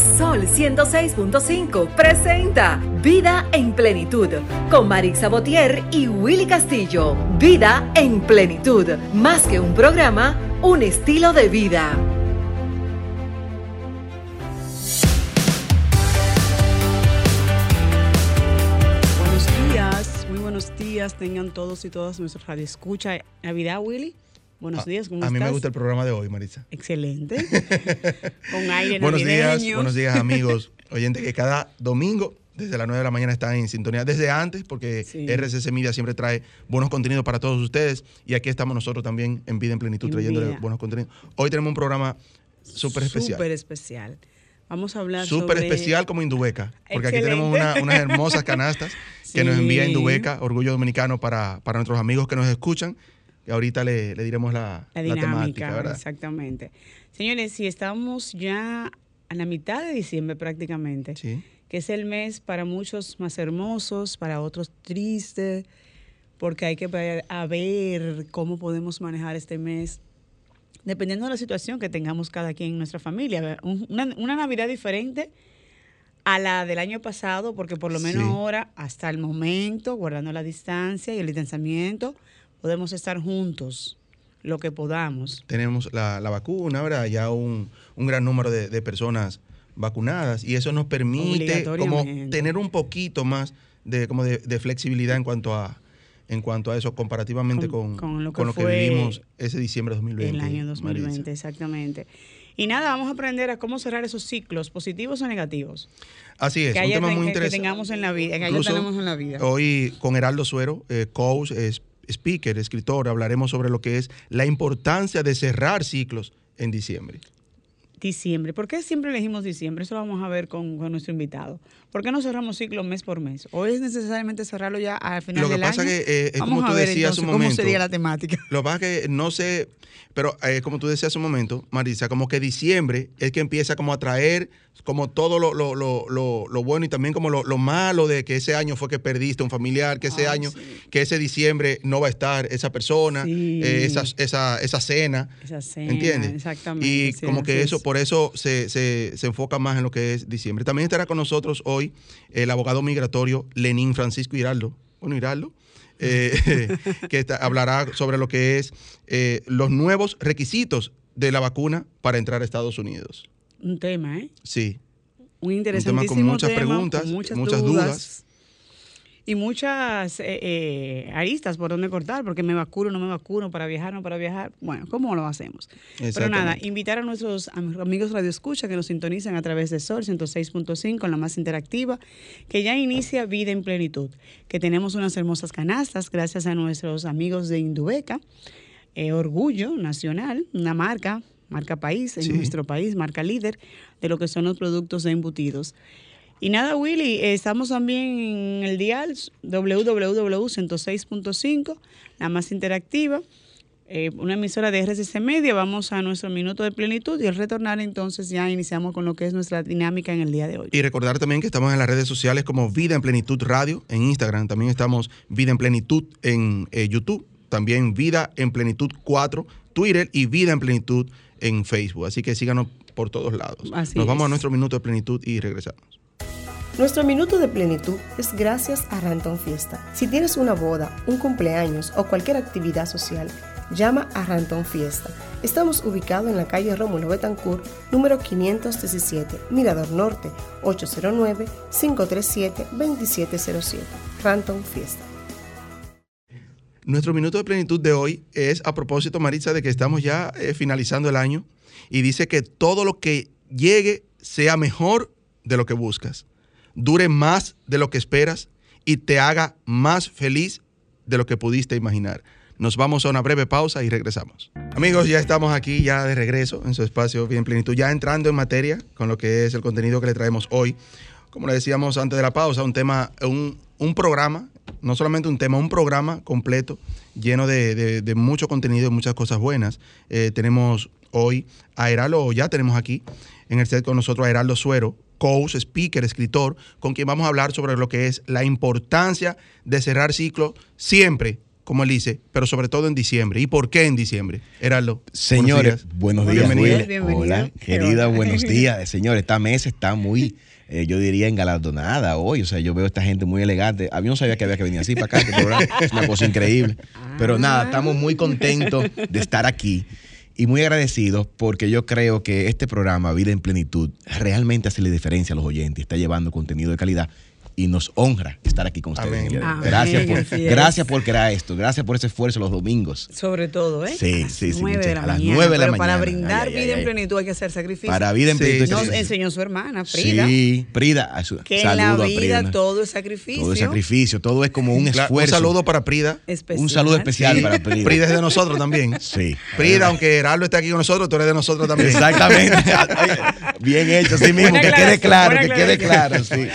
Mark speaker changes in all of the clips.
Speaker 1: Sol 106.5 presenta Vida en Plenitud con Marix Sabotier y Willy Castillo. Vida en Plenitud, más que un programa, un estilo de vida.
Speaker 2: Buenos días, muy buenos días tengan todos y todas nuestros radio escucha. Navidad, Willy. Buenos días, ¿cómo
Speaker 3: a
Speaker 2: estás?
Speaker 3: mí me gusta el programa de hoy, Marisa.
Speaker 2: Excelente. Con aire
Speaker 3: Buenos días, buenos días, amigos. Oyentes que cada domingo desde las 9 de la mañana están en sintonía desde antes, porque
Speaker 2: Sí.
Speaker 3: RCC Media siempre trae buenos contenidos para todos ustedes. Y aquí estamos nosotros también en Vida en Plenitud
Speaker 2: En
Speaker 3: trayéndole
Speaker 2: Vida.
Speaker 3: buenos contenidos. Hoy tenemos un programa súper especial.
Speaker 2: Súper especial. Vamos a hablar
Speaker 3: Súper
Speaker 2: sobre...
Speaker 3: especial como Indubeca, porque aquí tenemos una- unas hermosas canastas que nos
Speaker 2: Sí.
Speaker 3: envía Indubeca, Orgullo Dominicano, para, para nuestros amigos que nos escuchan. Ahorita le, le diremos la,
Speaker 2: La
Speaker 3: la
Speaker 2: dinámica,
Speaker 3: temática, ¿verdad?
Speaker 2: exactamente. Señores, si estamos ya a la mitad de diciembre prácticamente,
Speaker 3: Sí.
Speaker 2: que es el mes para muchos más hermosos, para otros triste, porque hay que ver a ver cómo podemos manejar este mes, dependiendo de la situación que tengamos cada quien en nuestra familia. Un- Una, una Navidad diferente a la del año pasado, porque por lo menos
Speaker 3: Sí.
Speaker 2: ahora, hasta el momento, guardando la distancia y el distanciamiento, podemos estar juntos lo que podamos.
Speaker 3: tenemos la, la vacuna, ¿verdad? Ya un, un gran número de, de personas vacunadas y eso nos permite como tener un poquito más de, como de, de flexibilidad en cuanto a en cuanto a eso comparativamente
Speaker 2: Con-
Speaker 3: con,
Speaker 2: con lo que
Speaker 3: con lo que vivimos ese diciembre de 2020.
Speaker 2: El año 2020,
Speaker 3: Maritza.
Speaker 2: exactamente. Y nada, vamos a aprender a cómo cerrar esos ciclos, positivos o negativos,
Speaker 3: Así es,
Speaker 2: que,
Speaker 3: un tema muy
Speaker 2: que
Speaker 3: interesante.
Speaker 2: tengamos en la vida, que
Speaker 3: Incluso
Speaker 2: tenemos en la vida.
Speaker 3: Hoy con Heraldo Suero, eh, coach, es- speaker, escritor, hablaremos sobre lo que es la importancia de cerrar ciclos en diciembre.
Speaker 2: Diciembre. ¿Por qué siempre elegimos diciembre? Eso lo vamos a ver con, con nuestro invitado. ¿Por qué no cerramos ciclos mes por mes? ¿O es necesariamente cerrarlo ya al final
Speaker 3: Lo que
Speaker 2: del
Speaker 3: pasa
Speaker 2: año?
Speaker 3: que, eh, es
Speaker 2: vamos
Speaker 3: como tú
Speaker 2: ver
Speaker 3: decías
Speaker 2: entonces
Speaker 3: un
Speaker 2: cómo
Speaker 3: momento.
Speaker 2: sería la temática.
Speaker 3: Lo que pasa es que no sé, pero eh, como tú decías hace un momento, Marisa, como que diciembre es que empieza como a traer como todo lo, lo, lo, lo, lo bueno y también como lo, lo malo de que ese año fue que perdiste un familiar, que ese
Speaker 2: Ay,
Speaker 3: año,
Speaker 2: sí.
Speaker 3: que ese diciembre no va a estar esa persona,
Speaker 2: Sí.
Speaker 3: eh, esa, esa, esa cena.
Speaker 2: Esa cena,
Speaker 3: ¿Entiendes?
Speaker 2: Exactamente.
Speaker 3: Y como que eso,
Speaker 2: es.
Speaker 3: Por eso se, se, se enfoca más en lo que es diciembre. También estará con nosotros hoy el abogado migratorio Lenín Francisco Hiraldo. Bueno, Hiraldo. eh, que está- hablará sobre lo que es eh, los nuevos requisitos de la vacuna para entrar a Estados Unidos.
Speaker 2: Un tema, ¿eh?
Speaker 3: Sí.
Speaker 2: Un
Speaker 3: tema
Speaker 2: interesantísimo
Speaker 3: con muchas
Speaker 2: tema,
Speaker 3: preguntas,
Speaker 2: con muchas,
Speaker 3: muchas
Speaker 2: dudas,
Speaker 3: dudas.
Speaker 2: Y muchas eh, eh, aristas por donde cortar, porque me vacuno, no me vacuno, para viajar, no para viajar. Bueno, ¿cómo lo hacemos? Pero nada, invitar a nuestros am- amigos Radio Escucha que nos sintonizan a través de Sol 106.5, la más interactiva, que ya inicia Vida en Plenitud, que tenemos unas hermosas canastas gracias a nuestros amigos de Indubeca, eh, Orgullo Nacional, una marca, marca país, en
Speaker 3: Sí.
Speaker 2: nuestro país, marca líder de lo que son los productos de embutidos. Y nada, Willy, eh, estamos también en el dial www.106.5, la más interactiva, eh, una emisora de RCC Media. Vamos a nuestro minuto de plenitud y al retornar entonces ya iniciamos con lo que es nuestra dinámica en el día de hoy.
Speaker 3: Y recordar también que estamos en las redes sociales como Vida en Plenitud Radio en Instagram. También estamos Vida en Plenitud en eh, YouTube. También Vida en Plenitud 4, Twitter y Vida en Plenitud en Facebook. Así que síganos por todos lados.
Speaker 2: Así
Speaker 3: Nos vamos
Speaker 2: es.
Speaker 3: a nuestro minuto de plenitud y regresamos.
Speaker 4: Nuestro minuto de plenitud es gracias a Ranton Fiesta. Si tienes una boda, un cumpleaños o cualquier actividad social, llama a Ranton Fiesta. Estamos ubicados en la calle Rómulo Betancourt, número 517, Mirador Norte, 809-537-2707. Ranton Fiesta.
Speaker 3: Nuestro minuto de plenitud de hoy es a propósito, Maritza, de que estamos ya eh, finalizando el año y dice que todo lo que llegue sea mejor de lo que buscas, dure más de lo que esperas y te haga más feliz de lo que pudiste imaginar. Nos vamos a una breve pausa y regresamos. Amigos, ya estamos aquí ya de regreso en su espacio Bien Plenitud, ya entrando en materia con lo que es el contenido que le traemos hoy. Como le decíamos antes de la pausa, un tema, un, un programa, no solamente un tema, un programa completo, lleno de, de- mucho contenido y muchas cosas buenas. Eh, tenemos hoy a Heraldo, ya tenemos aquí en el set con nosotros a Heraldo Suero, coach, speaker, escritor, con quien vamos a hablar sobre lo que es la importancia de cerrar ciclos siempre como él dice, pero sobre todo en diciembre. ¿Y por qué en diciembre? Heraldo.
Speaker 5: Señores, buenos días.
Speaker 3: Bienvenido.
Speaker 5: Hola, querida,
Speaker 2: bueno.
Speaker 5: buenos días. Señores, esta mesa está muy, eh, yo diría, engalardonada hoy. O sea, yo veo a esta gente muy elegante. Ah, Yo no sabía que había que venir así para acá, este programa. Es una cosa increíble. Pero nada, estamos muy contentos de estar aquí y muy agradecidos porque yo creo que este programa, Vida en Plenitud, realmente hace la diferencia a los oyentes. Está llevando contenido de calidad y nos honra estar aquí con ustedes.
Speaker 3: Amén.
Speaker 5: Gracias, por, gracias por crear esto. Gracias por ese esfuerzo los domingos.
Speaker 2: Sobre todo, ¿eh?
Speaker 5: Sí,
Speaker 2: A las
Speaker 5: sí, sí,
Speaker 2: nueve
Speaker 5: muchachos,
Speaker 2: de la
Speaker 5: a las
Speaker 2: mañana.
Speaker 5: nueve de la
Speaker 2: Pero para
Speaker 5: mañana.
Speaker 2: brindar
Speaker 5: Ay, ay,
Speaker 2: vida
Speaker 5: ay.
Speaker 2: en plenitud hay que hacer sacrificio.
Speaker 5: Para vida en
Speaker 3: Sí,
Speaker 5: plenitud.
Speaker 2: Nos enseñó su hermana, Frida,
Speaker 5: Sí, Prida. a su-
Speaker 2: que en la vida
Speaker 5: Prida.
Speaker 2: todo es sacrificio.
Speaker 5: Todo es sacrificio, todo es como un
Speaker 3: Claro, un
Speaker 5: esfuerzo.
Speaker 3: saludo para Prida.
Speaker 2: especial.
Speaker 5: Un saludo especial
Speaker 3: Sí,
Speaker 5: para Prida.
Speaker 3: Prida es de nosotros también.
Speaker 5: Sí.
Speaker 3: Prida, aunque Heraldo esté aquí con nosotros, tú eres de nosotros también.
Speaker 5: Exactamente. Bien hecho, sí mismo,
Speaker 2: Buena
Speaker 5: que quede claro, que quede claro, sí.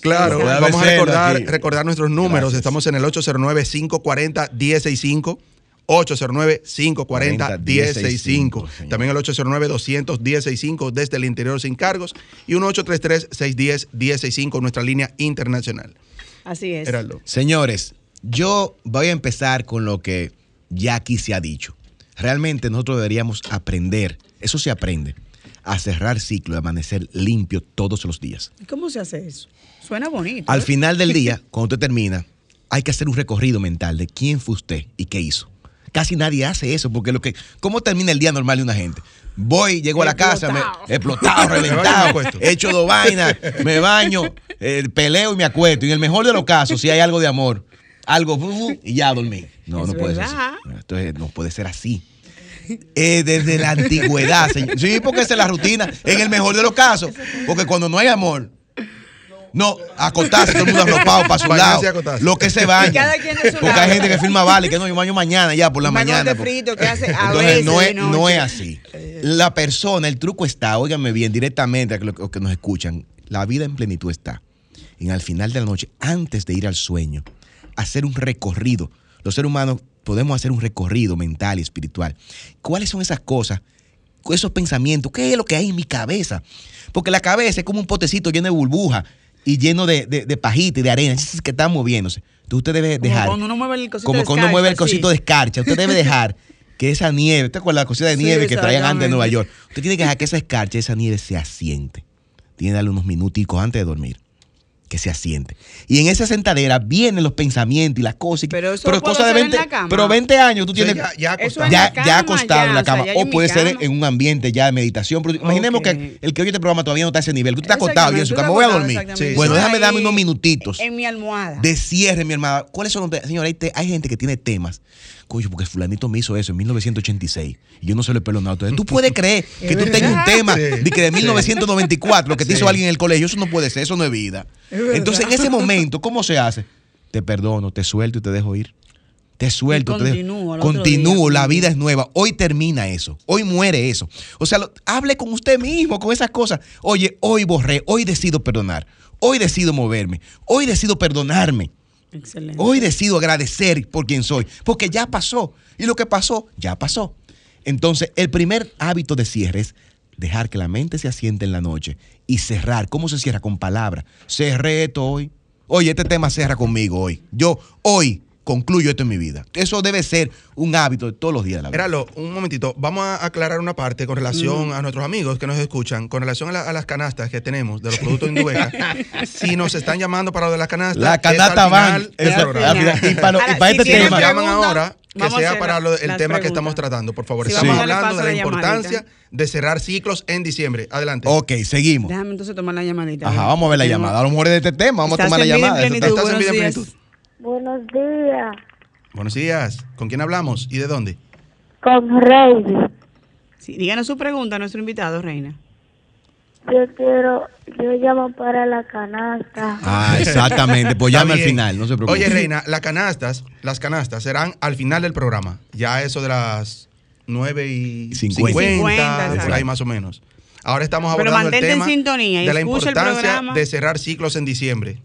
Speaker 3: Claro, vamos a recordar,
Speaker 5: aquí.
Speaker 3: recordar nuestros números.
Speaker 5: Gracias.
Speaker 3: Estamos en el 809-540-1065. 809-540-1065.
Speaker 5: señor.
Speaker 3: También el 809-200-1065 desde el interior sin cargos. Y un 833-610-1065, nuestra línea internacional.
Speaker 2: Así es.
Speaker 3: Heraldo.
Speaker 5: Señores, yo voy a empezar con lo que ya aquí se ha dicho. Realmente nosotros deberíamos aprender, eso se aprende, a cerrar ciclo y amanecer limpio todos los días.
Speaker 2: ¿Y ¿Cómo se hace eso? Suena bonito.
Speaker 5: Al
Speaker 2: ¿eh?
Speaker 5: final del día, cuando usted termina, hay que hacer un recorrido mental de quién fue usted y qué hizo. Casi nadie hace eso, porque lo que, ¿cómo termina el día normal de una gente? Voy, llego a la casa, me,
Speaker 2: Explotado.
Speaker 5: reventado, hecho dos vainas, me baño, eh, peleo y me acuesto. Y en el mejor de los casos, si hay algo de amor, algo, y ya dormí. No,
Speaker 2: Es
Speaker 5: no puede ser así. Esto es- no puede ser así. Eh, desde la antigüedad, señor. Sí, porque esa es la rutina. En el mejor de los casos. Porque cuando no hay amor, no, acostarse, todo el mundo arropado para su
Speaker 3: Bañarse
Speaker 5: lado. Lo que se baña.
Speaker 2: Y cada quien su
Speaker 5: Porque
Speaker 2: lado.
Speaker 5: hay gente que firma vale, que no, yo baño mañana ya por la mañana.
Speaker 2: frito que hace a
Speaker 5: Entonces,
Speaker 2: veces
Speaker 5: no es, no es así. La persona, el truco está, óiganme bien, directamente a los que- los que nos escuchan, la vida en plenitud está en al final de la noche, antes de ir al sueño, hacer un recorrido. Los seres humanos podemos hacer un recorrido mental y espiritual. ¿Cuáles son esas cosas? Esos pensamientos, ¿qué es lo que hay en mi cabeza? Porque la cabeza es como un potecito lleno de burbuja y lleno de, de, de pajita y de arena que está moviéndose. Entonces usted debe
Speaker 2: Como
Speaker 5: dejar
Speaker 2: cuando uno mueve el cosito
Speaker 5: como
Speaker 2: de
Speaker 5: cuando uno mueve el
Speaker 2: escarcha,
Speaker 5: cosito
Speaker 2: sí.
Speaker 5: de escarcha. Usted debe dejar que esa nieve, ¿usted acuerda la cosita de
Speaker 2: Sí,
Speaker 5: nieve que traían antes de Nueva. York? Usted tiene que dejar que esa escarcha, esa nieve se asiente. Tiene que darle unos minuticos antes de dormir. Que se asiente. Y en esa sentadera vienen los pensamientos y las cosas. y-
Speaker 2: Pero eso puedo
Speaker 5: cosas de
Speaker 2: hacer en
Speaker 5: 20,
Speaker 2: la cama.
Speaker 5: pero 20 años tú
Speaker 3: O sea,
Speaker 5: tienes
Speaker 3: ya, ya acostado.
Speaker 2: es
Speaker 5: ya,
Speaker 2: la cama,
Speaker 5: ya acostado en la
Speaker 2: o sea,
Speaker 5: cama. o
Speaker 2: en
Speaker 5: puede ser
Speaker 2: cama.
Speaker 5: en un ambiente ya de meditación. Pero imaginemos que el que oye este programa todavía no está a ese nivel. Tú estás acostado y en su cama voy a dormir. Bueno, déjame
Speaker 2: ahí
Speaker 5: darme unos minutitos
Speaker 2: En mi almohada.
Speaker 5: de cierre, mi hermana. ¿Cuáles son los Señora, hay, te- hay gente que tiene temas. Coño, porque fulanito me hizo eso en 1986 y yo no se lo he perdonado. Entonces, tú puedes creer que tú tengas un tema de que de 1994, lo que te hizo alguien en el colegio, eso no puede ser, eso no es vida. Entonces, en ese momento, ¿cómo se hace? Te perdono, te suelto y te dejo ir. Te suelto, te dejo-
Speaker 2: continúo
Speaker 5: la vida es nueva. Hoy termina eso. Hoy muere eso. O sea, lo- hable con usted mismo, con esas cosas. Oye, hoy borré, hoy decido perdonar. Hoy decido moverme. Hoy decido perdonarme. Hoy decido agradecer por quien soy, porque ya pasó. Y lo que pasó, ya pasó. Entonces, el primer hábito de cierre es dejar que la mente se asiente en la noche y cerrar. ¿Cómo se cierra? Con palabras. Cerré esto hoy. Oye, este tema cierra conmigo hoy. Yo hoy concluyo esto en mi vida. Eso debe ser un hábito de todos los días de la vida.
Speaker 3: Un momentito. Vamos a aclarar una parte con relación a nuestros amigos que nos escuchan, con relación a, la- a las canastas que tenemos de los productos Indubeca. si nos están llamando para lo de las canastas,
Speaker 5: La canasta van. Y para, y
Speaker 2: Ahora,
Speaker 5: para
Speaker 2: si
Speaker 5: este tema.
Speaker 3: nos llaman ahora, que
Speaker 2: vamos
Speaker 3: sea para lo- el tema que estamos tratando, por favor.
Speaker 2: Sí,
Speaker 3: estamos hablando de la
Speaker 2: la
Speaker 3: importancia
Speaker 2: llamadita.
Speaker 3: de cerrar ciclos en diciembre. Adelante.
Speaker 5: Ok, seguimos.
Speaker 2: Déjame entonces tomar la llamadita.
Speaker 5: Ajá, vamos a ver la llamada. A lo mejor es de este tema, vamos a tomar la llamada.
Speaker 3: Estás en Vida en. Plenitud.
Speaker 6: Buenos días,
Speaker 3: Buenos días. ¿Con quién hablamos y de dónde?
Speaker 6: con Rey.
Speaker 2: Sí, díganos su pregunta a nuestro invitado, Reina.
Speaker 6: Yo quiero, yo llamo para la canasta.
Speaker 5: Ah, exactamente. Pues llame al final, no se preocupe.
Speaker 3: Oye, Reina, las canastas, las canastas serán al final del programa. Ya eso de las 9 y
Speaker 5: 50.
Speaker 3: 50,
Speaker 2: 50,
Speaker 3: por ahí más o menos. Ahora estamos
Speaker 2: Pero
Speaker 3: abordando el
Speaker 2: en
Speaker 3: tema
Speaker 2: sintonía
Speaker 3: de la importancia de cerrar ciclos en diciembre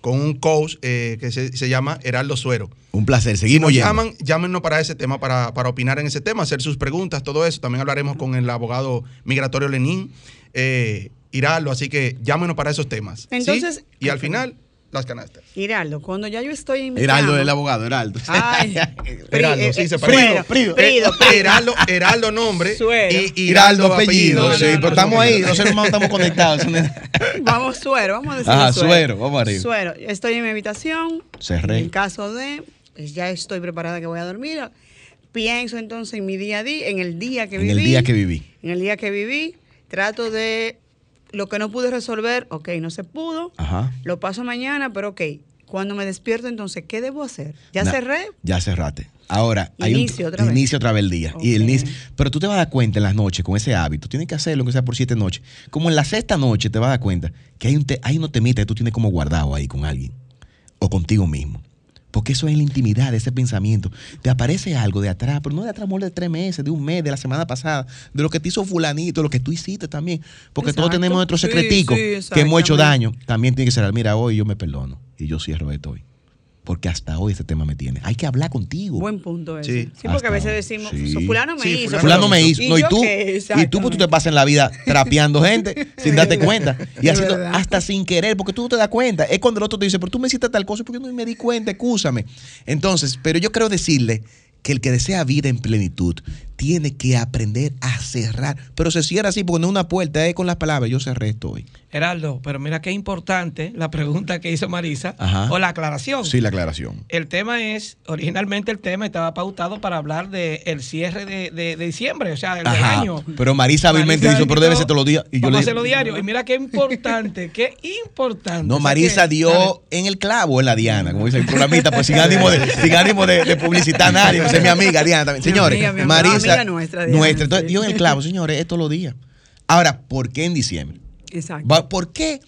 Speaker 3: con un coach eh, que se, se llama Heraldo Suero.
Speaker 5: Un placer,
Speaker 3: Si
Speaker 5: seguimos
Speaker 3: nos llaman, llámenos para ese tema, para, para opinar en ese tema, hacer sus preguntas, todo eso. También hablaremos con el abogado migratorio Lenín, eh, Hiraldo, así que llámenos para esos temas. ¿sí?
Speaker 2: Entonces-
Speaker 3: y al final las canastas.
Speaker 2: Hiraldo, cuando ya yo estoy en mi
Speaker 5: Heraldo el abogado, Heraldo.
Speaker 2: Ay,
Speaker 3: Heraldo, sí,
Speaker 2: eh,
Speaker 3: se
Speaker 2: eh,
Speaker 3: parece.
Speaker 2: Frido,
Speaker 5: Frido,
Speaker 2: Frido.
Speaker 3: Heraldo, Heraldo nombre
Speaker 2: Suero.
Speaker 3: y,
Speaker 5: Hiraldo apellido,
Speaker 2: no,
Speaker 5: sí,
Speaker 2: no,
Speaker 5: pero
Speaker 2: no,
Speaker 5: estamos
Speaker 2: no.
Speaker 5: ahí, los seres humanos estamos conectados.
Speaker 2: Vamos, suero, vamos a decir
Speaker 5: Ajá,
Speaker 2: suero.
Speaker 5: suero, vamos arriba.
Speaker 2: Suero, estoy en mi habitación.
Speaker 5: Cerré.
Speaker 2: En caso de, pues ya estoy preparada que voy a dormir. Pienso entonces en mi día a día, en el día que
Speaker 5: En
Speaker 2: viví.
Speaker 5: el día que viví.
Speaker 2: En el día que viví, trato de lo que no pude resolver, ok, no se pudo.
Speaker 5: Ajá.
Speaker 2: Lo paso mañana, pero ok. Cuando me despierto, entonces, ¿qué debo hacer? ¿Ya cerré?
Speaker 5: Ya cerraste. Ahora, hay un-
Speaker 2: Inicio otra vez.
Speaker 5: inicio otra vez el día. Y el pero tú te vas a dar cuenta en las noches con ese hábito. Tienes que hacerlo, aunque sea por siete noches. Como en la sexta noche te vas a dar cuenta que hay, un te- hay unos temitas que tú tienes como guardado ahí con alguien. O contigo mismo. Porque eso es la intimidad, ese pensamiento. Te aparece algo de atrás, pero no de atrás, amor, de tres meses, de un mes, de la semana pasada, de lo que te hizo fulanito, lo que tú hiciste también. Porque todos tenemos nuestros secreticos
Speaker 2: sí,
Speaker 5: que hemos hecho daño. También tiene que ser, mira, hoy yo me perdono y yo cierro esto hoy. Porque hasta hoy ese tema me tiene. Hay que hablar contigo.
Speaker 2: Buen punto ese.
Speaker 3: Sí.
Speaker 2: Sí, porque a veces decimos,
Speaker 5: sí.
Speaker 2: "So, fulano me
Speaker 3: Sí,
Speaker 2: hizo.
Speaker 3: fulano
Speaker 5: Fulano me hizo. No, y tú, y tú, pues tú te pasas en la vida trapeando gente sin darte cuenta. Y haciendo hasta sin querer, porque tú no te das cuenta. Es cuando el otro te dice, pero tú me hiciste tal cosa porque yo no me di cuenta, excúsame. Entonces, pero yo quiero decirle que el que desea vida en plenitud tiene que aprender a cerrar. Pero se cierra así, porque no es una puerta, es con las palabras. Yo cerré esto hoy.
Speaker 7: Heraldo, pero mira qué importante la pregunta que hizo Marisa
Speaker 5: Ajá.
Speaker 7: o la aclaración.
Speaker 5: Sí, la aclaración.
Speaker 7: El tema es, originalmente el tema estaba pautado para hablar del el cierre de, de- de diciembre, o sea, del año.
Speaker 5: Pero Marisa hábilmente dijo, pero debe ser todos los días. Y yo le
Speaker 7: hacerlo diario. Y mira qué importante, qué importante.
Speaker 5: No, Marisa dio
Speaker 7: Dale.
Speaker 5: en el clavo en la Diana, como dice el programista, pues sin ánimo de, sin ánimo de, de publicitar a nadie. Es mi amiga Diana también.
Speaker 2: Mi
Speaker 5: Señores,
Speaker 2: amiga, mi amiga,
Speaker 5: Marisa.
Speaker 2: amiga nuestra, Diana,
Speaker 5: nuestra. Entonces, dio en el clavo, señores, es todos los días. Ahora, ¿por qué en diciembre?
Speaker 2: Exacto.
Speaker 5: ¿Por qué?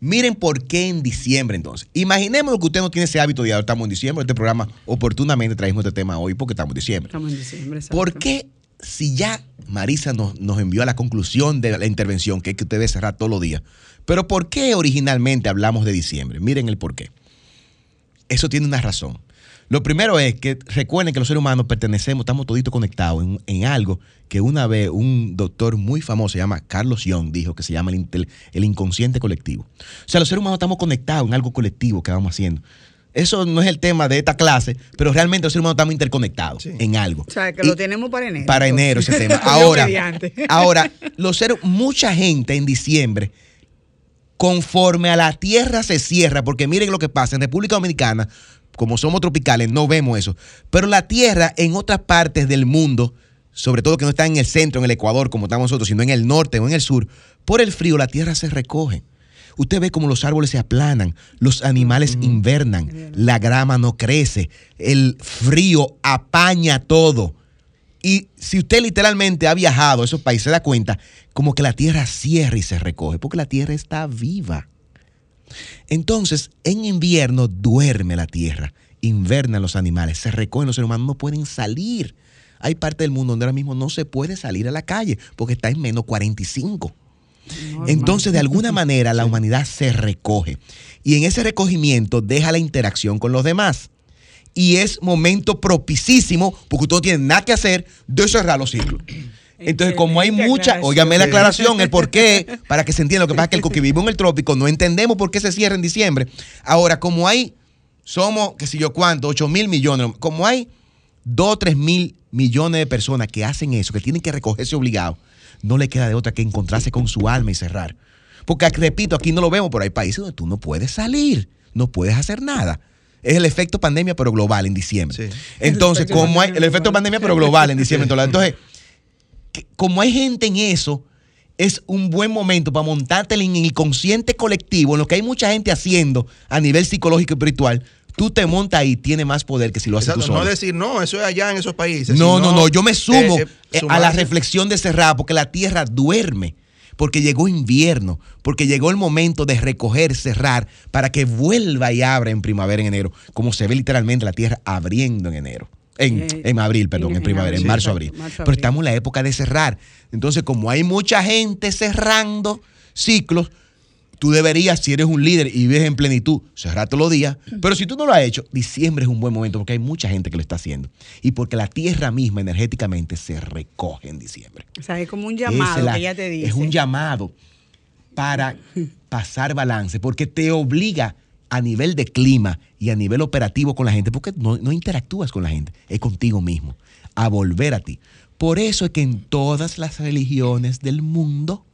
Speaker 5: Miren por qué en diciembre entonces. Imaginemos que usted no tiene ese hábito de ahora estamos en diciembre. Este programa oportunamente trajimos este tema hoy porque estamos en diciembre.
Speaker 2: Estamos en diciembre. exacto.
Speaker 5: ¿Por qué si ya Marisa nos, nos envió a la conclusión de la intervención, que es que usted debe cerrar todos los días, pero por qué originalmente hablamos de diciembre? Miren el por qué. Eso tiene una razón. Lo primero es que recuerden que los seres humanos pertenecemos, estamos toditos conectados en, en algo que una vez un doctor muy famoso, se llama Carlos Jung, dijo que se llama el, el inconsciente colectivo. O sea, los seres humanos estamos conectados en algo colectivo que vamos haciendo. Eso no es el tema de esta clase, pero realmente los seres humanos estamos interconectados
Speaker 3: Sí.
Speaker 5: en algo.
Speaker 2: O sea, que
Speaker 5: Y-
Speaker 2: lo tenemos para enero.
Speaker 5: para enero ese tema. Ahora, ahora, los seres, mucha gente en diciembre, conforme a la tierra se cierra, porque miren lo que pasa en República Dominicana, como somos tropicales, no vemos eso. Pero la tierra en otras partes del mundo, sobre todo que no está en el centro, en el Ecuador, como estamos nosotros, sino en el norte o en el sur, por el frío la tierra se recoge. Usted ve como los árboles se aplanan, los animales invernan, la grama no crece, el frío apaña todo. Y si usted literalmente ha viajado a esos países, se da cuenta como que la tierra cierra y se recoge, porque la tierra está viva. Entonces, en invierno duerme la tierra, invernan los animales, se recogen los seres humanos, no pueden salir. Hay parte del mundo donde ahora mismo no se puede salir a la calle porque está en menos 45. Entonces, de alguna manera, la humanidad se recoge. Y en ese recogimiento deja la interacción con los demás. Y es momento propicísimo, porque usted no tiene nada que hacer, de cerrar los ciclos. Entonces, como hay mucha, óigame la aclaración, el por qué, para que se entienda. Lo que pasa es que el que vivimos en el trópico no entendemos por qué se cierra en diciembre. Ahora, como hay, somos, qué sé yo cuánto, 8 mil millones, como hay 2 o 3 mil millones de personas que hacen eso, que tienen que recogerse obligados, no le queda de otra que encontrarse con su alma y cerrar. Porque, repito, aquí no lo vemos, pero hay países donde tú no puedes salir, no puedes hacer nada. Es el efecto pandemia, pero global en diciembre.
Speaker 3: Sí.
Speaker 5: Entonces, como hay el efecto pandemia, pero global en diciembre. Entonces, que- como hay gente en eso, es un buen momento para montarte en el consciente colectivo, en lo que hay mucha gente haciendo a nivel psicológico y espiritual. Tú te montas ahí, tiene más poder que si lo haces
Speaker 3: Exacto,
Speaker 5: tú solo.
Speaker 3: no decir, no, eso es allá en esos países.
Speaker 5: No, no, no, yo me sumo
Speaker 3: eh,
Speaker 5: eh,
Speaker 3: eh,
Speaker 5: a la reflexión de cerrar, porque la tierra duerme, porque llegó invierno, porque llegó el momento de recoger, cerrar, para que vuelva y abra en primavera, en enero, como se ve literalmente la tierra abriendo en enero. En,
Speaker 2: Eh,
Speaker 5: en abril, perdón, en,
Speaker 2: en
Speaker 5: primavera, en
Speaker 2: abril,
Speaker 5: marzo, abril. Pero estamos en la época de cerrar. Entonces, como hay mucha gente cerrando ciclos, tú deberías, si eres un líder y vives en plenitud, cerrar todos los días. Pero si tú no lo has hecho, diciembre es un buen momento porque hay mucha gente que lo está haciendo. Y porque la tierra misma energéticamente se recoge en diciembre.
Speaker 2: O sea, es como un llamado
Speaker 5: es la-
Speaker 2: que ella te dice.
Speaker 5: Es un llamado para pasar balance, porque te obliga a nivel de clima y a nivel operativo con la gente, porque no, no interactúas con la gente, es contigo mismo, a volver a ti. Por eso es que en todas las religiones del mundo,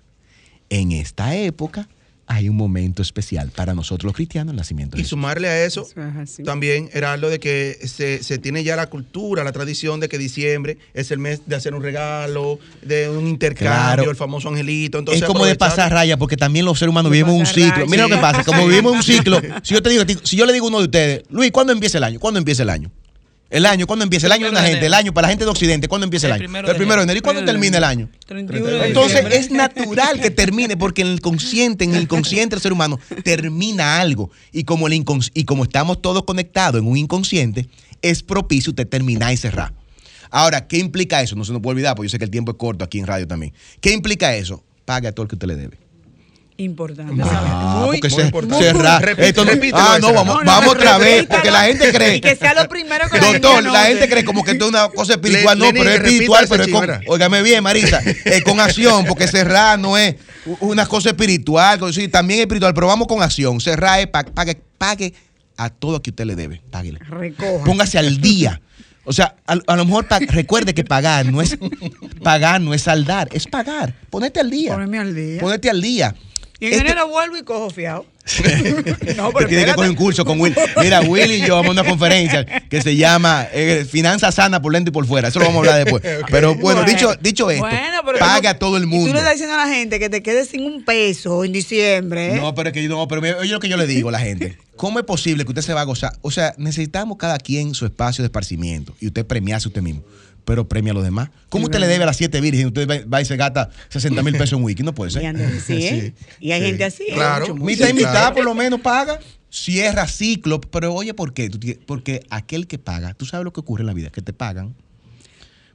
Speaker 5: en esta época, hay un momento especial para nosotros los cristianos, el nacimiento de
Speaker 3: Y
Speaker 5: Jesús.
Speaker 3: sumarle a eso,
Speaker 2: Eso es
Speaker 3: también era lo de que se, se tiene ya la cultura, la tradición de que diciembre es el mes de hacer un regalo, de un intercambio,
Speaker 5: Claro.
Speaker 3: el famoso angelito. Entonces
Speaker 5: es como de pasar raya, porque también los seres humanos
Speaker 2: De
Speaker 5: vivimos un ciclo.
Speaker 2: raya.
Speaker 5: Mira lo que pasa, como vivimos un ciclo, si yo te digo, si yo le digo a uno de ustedes, Luis, ¿cuándo empieza el año? ¿Cuándo empieza el año? El año, ¿cuándo empieza el año de
Speaker 7: de
Speaker 5: gente? El año para la gente de Occidente, ¿cuándo empieza el,
Speaker 7: El
Speaker 5: año?
Speaker 7: primero
Speaker 5: el primero de enero. ¿Y cuándo termina el año?
Speaker 2: 31 de
Speaker 5: Entonces es natural que termine, porque en el consciente, en el inconsciente del ser humano, termina algo. Y como, el y como estamos todos conectados en un inconsciente, es propicio usted terminar y cerrar. Ahora, ¿qué implica eso? No se nos puede olvidar, porque yo sé que el tiempo es corto aquí en radio también. ¿Qué implica eso? Pague a todo el que usted le debe.
Speaker 2: Importante.
Speaker 5: Ah,
Speaker 2: Muy-
Speaker 5: porque
Speaker 3: muy
Speaker 5: se,
Speaker 3: importante.
Speaker 5: cerrar.
Speaker 3: Repite-
Speaker 5: Esto no-
Speaker 3: repítelo
Speaker 5: ah, no, vamos,
Speaker 2: No, no,
Speaker 5: vamos otra vez, porque la gente cree.
Speaker 2: Y que sea lo primero que
Speaker 5: Doctor, la gente cree como que esto es una cosa espiritual.
Speaker 3: Le-
Speaker 5: no, pero es espiritual, pero es con. Óigame bien, Marisa, es con acción, porque cerrar no es una cosa espiritual, decir, también es espiritual, pero vamos con acción. Cerrar es pa- pague, pague a todo lo que usted le debe. Páguele.
Speaker 2: Recoja.
Speaker 5: Póngase al día. O sea, a, a lo mejor pa- recuerde que pagar no es pagar, no es saldar, es pagar. Ponete al día.
Speaker 2: Ponerme al día.
Speaker 5: Ponete al día.
Speaker 2: Y en
Speaker 5: Este-
Speaker 2: enero vuelvo y cojo fiado. no,
Speaker 5: que tiene que coger un curso con Will. Mira, Will y yo vamos a una conferencia que se llama eh, Finanza Sana por dentro y por fuera. Eso lo vamos a hablar después. Pero bueno, dicho, dicho esto,
Speaker 2: Bueno, pero tú-
Speaker 5: a todo el
Speaker 2: Y
Speaker 5: mundo.
Speaker 2: tú le estás diciendo a la gente que te quedes sin un peso en diciembre. ¿eh?
Speaker 5: No, pero es que yo no, pero oye lo que yo le digo a la gente. ¿Cómo es posible que usted se va a gozar? O sea, necesitamos cada quien su espacio de esparcimiento y usted premiarse usted mismo, pero premia a los demás. ¿Cómo usted le debe a las siete virgen? Usted va, va y se gasta 60 mil pesos en un wiki. No puede
Speaker 2: Y,
Speaker 5: ser.
Speaker 2: así, ¿eh? y hay
Speaker 3: sí.
Speaker 2: gente así. ¿eh?
Speaker 3: Claro.
Speaker 2: Mucho, mucho.
Speaker 5: Mitad y
Speaker 3: Sí,
Speaker 5: mitad,
Speaker 3: claro.
Speaker 5: por lo menos paga, cierra ciclo. Pero oye, ¿por qué? Porque aquel que paga, tú sabes lo que ocurre en la vida, que te pagan.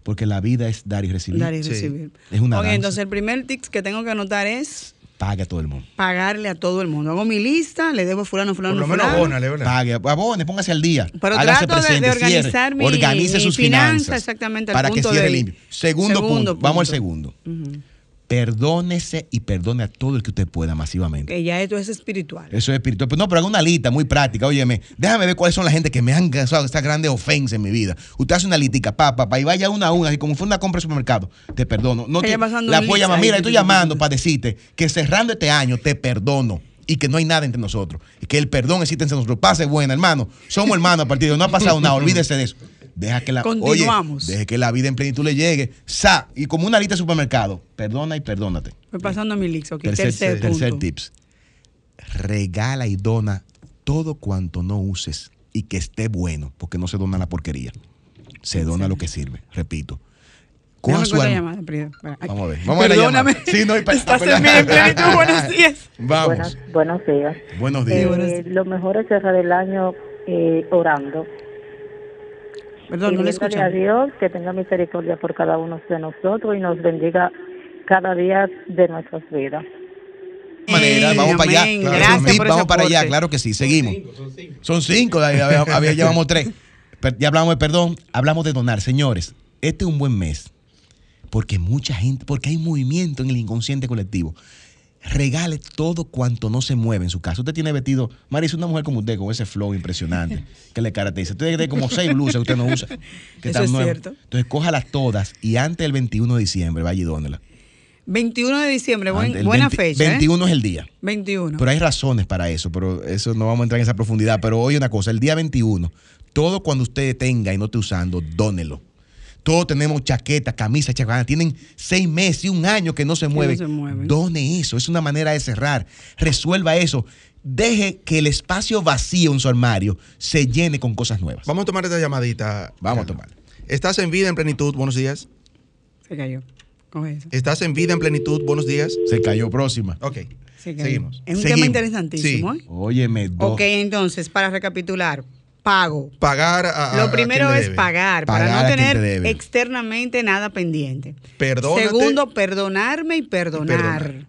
Speaker 5: Porque la vida es dar y recibir.
Speaker 2: Dar y
Speaker 3: Sí.
Speaker 2: recibir.
Speaker 5: Es una
Speaker 2: Ok,
Speaker 5: danza.
Speaker 2: entonces el primer tip que tengo que anotar es
Speaker 5: Pague a todo el mundo.
Speaker 2: pagarle a todo el mundo. Hago mi lista, le debo a fulano, fulano,
Speaker 3: Por lo menos
Speaker 2: fulano.
Speaker 3: abónale, ¿verdad?
Speaker 5: Pague, abone, póngase al día.
Speaker 2: Pero
Speaker 5: hágase
Speaker 2: trato de- organizar
Speaker 5: cierre,
Speaker 2: mi-
Speaker 5: organice
Speaker 2: mi
Speaker 5: sus
Speaker 2: finanza
Speaker 5: finanzas.
Speaker 2: exactamente al
Speaker 5: para que cierre limpio. Segundo,
Speaker 2: segundo
Speaker 5: punto, vamos al segundo.
Speaker 2: Ujú.
Speaker 5: Perdónese y perdone a todo el que usted pueda masivamente.
Speaker 2: Que ya esto es espiritual.
Speaker 5: Eso es espiritual. Pero no, pero haga una lista muy práctica. Óyeme, déjame ver cuáles son la gente que me han causado esta grande ofensa en mi vida. Usted hace una listica, pa, pa, pa, y vaya una a una, así como fue una compra de supermercado. Te perdono. No te, la puedo
Speaker 2: lista
Speaker 5: llamar. Mira, estoy llamando para decirte que cerrando este año te perdono. Y que no hay nada entre nosotros. Y que el perdón existe entre nosotros. Pase buena, hermano. Somos hermanos a partir de hoy. No ha pasado nada. Olvídese de eso. Deja que la,
Speaker 2: Continuamos.
Speaker 5: Oye, deje que la vida en plenitud le llegue. Sa, y como una lista de supermercado. Perdona y perdónate.
Speaker 2: Voy pasando a mi lix, ok.
Speaker 5: Tercer,
Speaker 2: Tercer,
Speaker 5: tercer
Speaker 2: punto.
Speaker 5: tips. Regala y dona todo cuanto no uses y que esté bueno, porque no se dona la porquería. Se dona lo que sirve, repito. Coja su
Speaker 2: llamada,
Speaker 5: Vamos a ver, vamos a ver
Speaker 2: Perdóname.
Speaker 5: Sí, no,
Speaker 2: Estás en mi en plenitud. Buenos días.
Speaker 5: Vamos.
Speaker 6: Buenos, buenos días.
Speaker 5: Buenos
Speaker 6: Eh,
Speaker 5: días.
Speaker 2: buenos días.
Speaker 6: lo mejor es cerrar el año eh, orando.
Speaker 2: Perdón, no le
Speaker 6: pidiéndole a
Speaker 2: escuché.
Speaker 6: Dios que tenga misericordia por cada uno de nosotros y nos bendiga cada día de nuestras vidas.
Speaker 5: manera,
Speaker 2: Amén,
Speaker 5: vamos para allá. Claro,
Speaker 2: Gracias
Speaker 5: son tip,
Speaker 2: por ese
Speaker 5: vamos para allá, claro que sí, seguimos. Son cinco, ya, había- había- llevamos tres. Per- Ya hablamos de perdón, hablamos de donar. Señores, este es un buen mes. Porque mucha gente, porque hay movimiento en el inconsciente colectivo. Regale todo cuanto no se mueve en su casa. Usted tiene vestido, Marisa, una mujer como usted, con ese flow impresionante que le caracteriza. Usted tiene como seis blusas que usted no usa. Que
Speaker 2: Eso es
Speaker 5: nuevas.
Speaker 2: cierto.
Speaker 5: Entonces, cójalas todas y antes del 21 de diciembre vaya y dónela.
Speaker 2: 21 de diciembre, buen- buena
Speaker 5: 20
Speaker 2: fecha. ¿eh?
Speaker 5: 21 es el día.
Speaker 2: 21.
Speaker 5: Pero hay razones para eso, pero eso no vamos a entrar en esa profundidad. Pero oye una cosa, el día 21, todo cuando usted tenga y no esté usando, dónelo. Todos tenemos chaquetas, camisas, chaquetas, tienen seis meses y un año que no se
Speaker 2: no
Speaker 5: mueven.
Speaker 2: se mueven.
Speaker 5: Done eso, es una manera de cerrar. Resuelva eso. Deje que el espacio vacío en su armario se llene con cosas nuevas.
Speaker 3: Vamos a tomar esta llamadita.
Speaker 5: Vamos a tomar.
Speaker 3: Estás en vida en plenitud, buenos días.
Speaker 2: Se cayó. Coge eso.
Speaker 3: Estás en vida en plenitud, buenos días.
Speaker 5: Se cayó próxima.
Speaker 3: Ok,
Speaker 2: Se cayó.
Speaker 3: seguimos.
Speaker 2: Es un
Speaker 5: Seguimos.
Speaker 2: tema interesantísimo.
Speaker 3: Sí.
Speaker 2: ¿eh?
Speaker 5: Óyeme, dos.
Speaker 2: Ok, entonces, para recapitular, pago.
Speaker 3: Pagar a,
Speaker 2: Lo
Speaker 3: a
Speaker 2: primero es
Speaker 3: debe.
Speaker 2: pagar,
Speaker 5: Pagar
Speaker 2: para no
Speaker 5: te
Speaker 2: tener externamente nada pendiente.
Speaker 3: Perdónate.
Speaker 2: Segundo, perdonarme y perdonar.
Speaker 3: perdonar.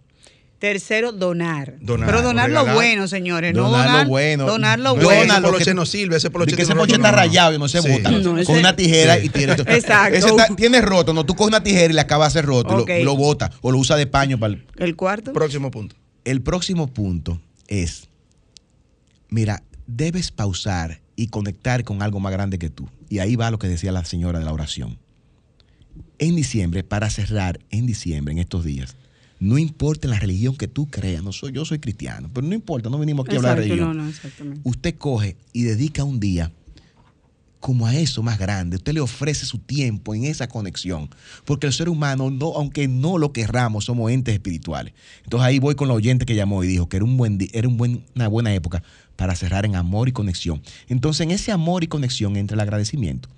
Speaker 2: Tercero, donar.
Speaker 3: Donar,
Speaker 2: Pero donar lo bueno, señores. no
Speaker 5: Donar lo
Speaker 2: donar
Speaker 5: bueno.
Speaker 2: Donar lo bueno.
Speaker 5: Dona lo
Speaker 3: poloche
Speaker 5: que-
Speaker 3: no sirve, ese poloche
Speaker 5: que ese
Speaker 3: no,
Speaker 5: está rayado y no se
Speaker 3: Sí.
Speaker 5: bota.
Speaker 2: No,
Speaker 5: con
Speaker 2: ese-
Speaker 5: una tijera
Speaker 3: Sí.
Speaker 5: y tiene.
Speaker 2: Exacto.
Speaker 5: Ese está- tiene roto, no, tú coges una tijera y le acabas de hacer roto y lo- lo, bota o lo usa de paño para el,
Speaker 2: El cuarto.
Speaker 3: Próximo punto.
Speaker 5: el próximo punto es Mira, debes pausar y conectar con algo más grande que tú. Y ahí va lo que decía la señora de la oración. En diciembre, para cerrar, en diciembre, en estos días, no importa la religión que tú creas, no soy, yo soy cristiano, pero no importa, no venimos aquí a hablar de religión.
Speaker 2: no, no, exactamente.
Speaker 5: Usted coge y dedica un día como a eso más grande. Usted le ofrece su tiempo en esa conexión. Porque el ser humano, no, aunque no lo querramos, somos entes espirituales. Entonces ahí voy con la oyente que llamó y dijo que era, un buen, era un buen, una buena época para cerrar en amor y conexión. Entonces en ese amor y conexión entra el agradecimiento.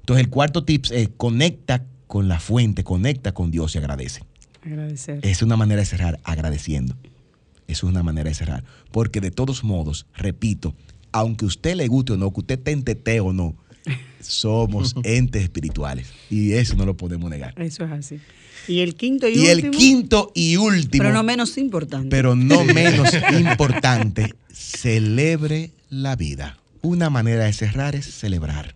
Speaker 5: Entonces el cuarto tips es conecta con la fuente, conecta con Dios y agradece.
Speaker 2: Agradecer.
Speaker 5: Es una manera de cerrar agradeciendo. Eso es una manera de cerrar. Porque de todos modos, repito, aunque a usted le guste o no, que usted tete o no, somos entes espirituales. Y eso no lo podemos negar.
Speaker 2: Eso es así. Y el quinto y,
Speaker 5: Y el
Speaker 2: último,
Speaker 5: quinto y último,
Speaker 2: pero no menos importante.
Speaker 5: pero no menos importante, celebre la vida. Una manera de cerrar es celebrar.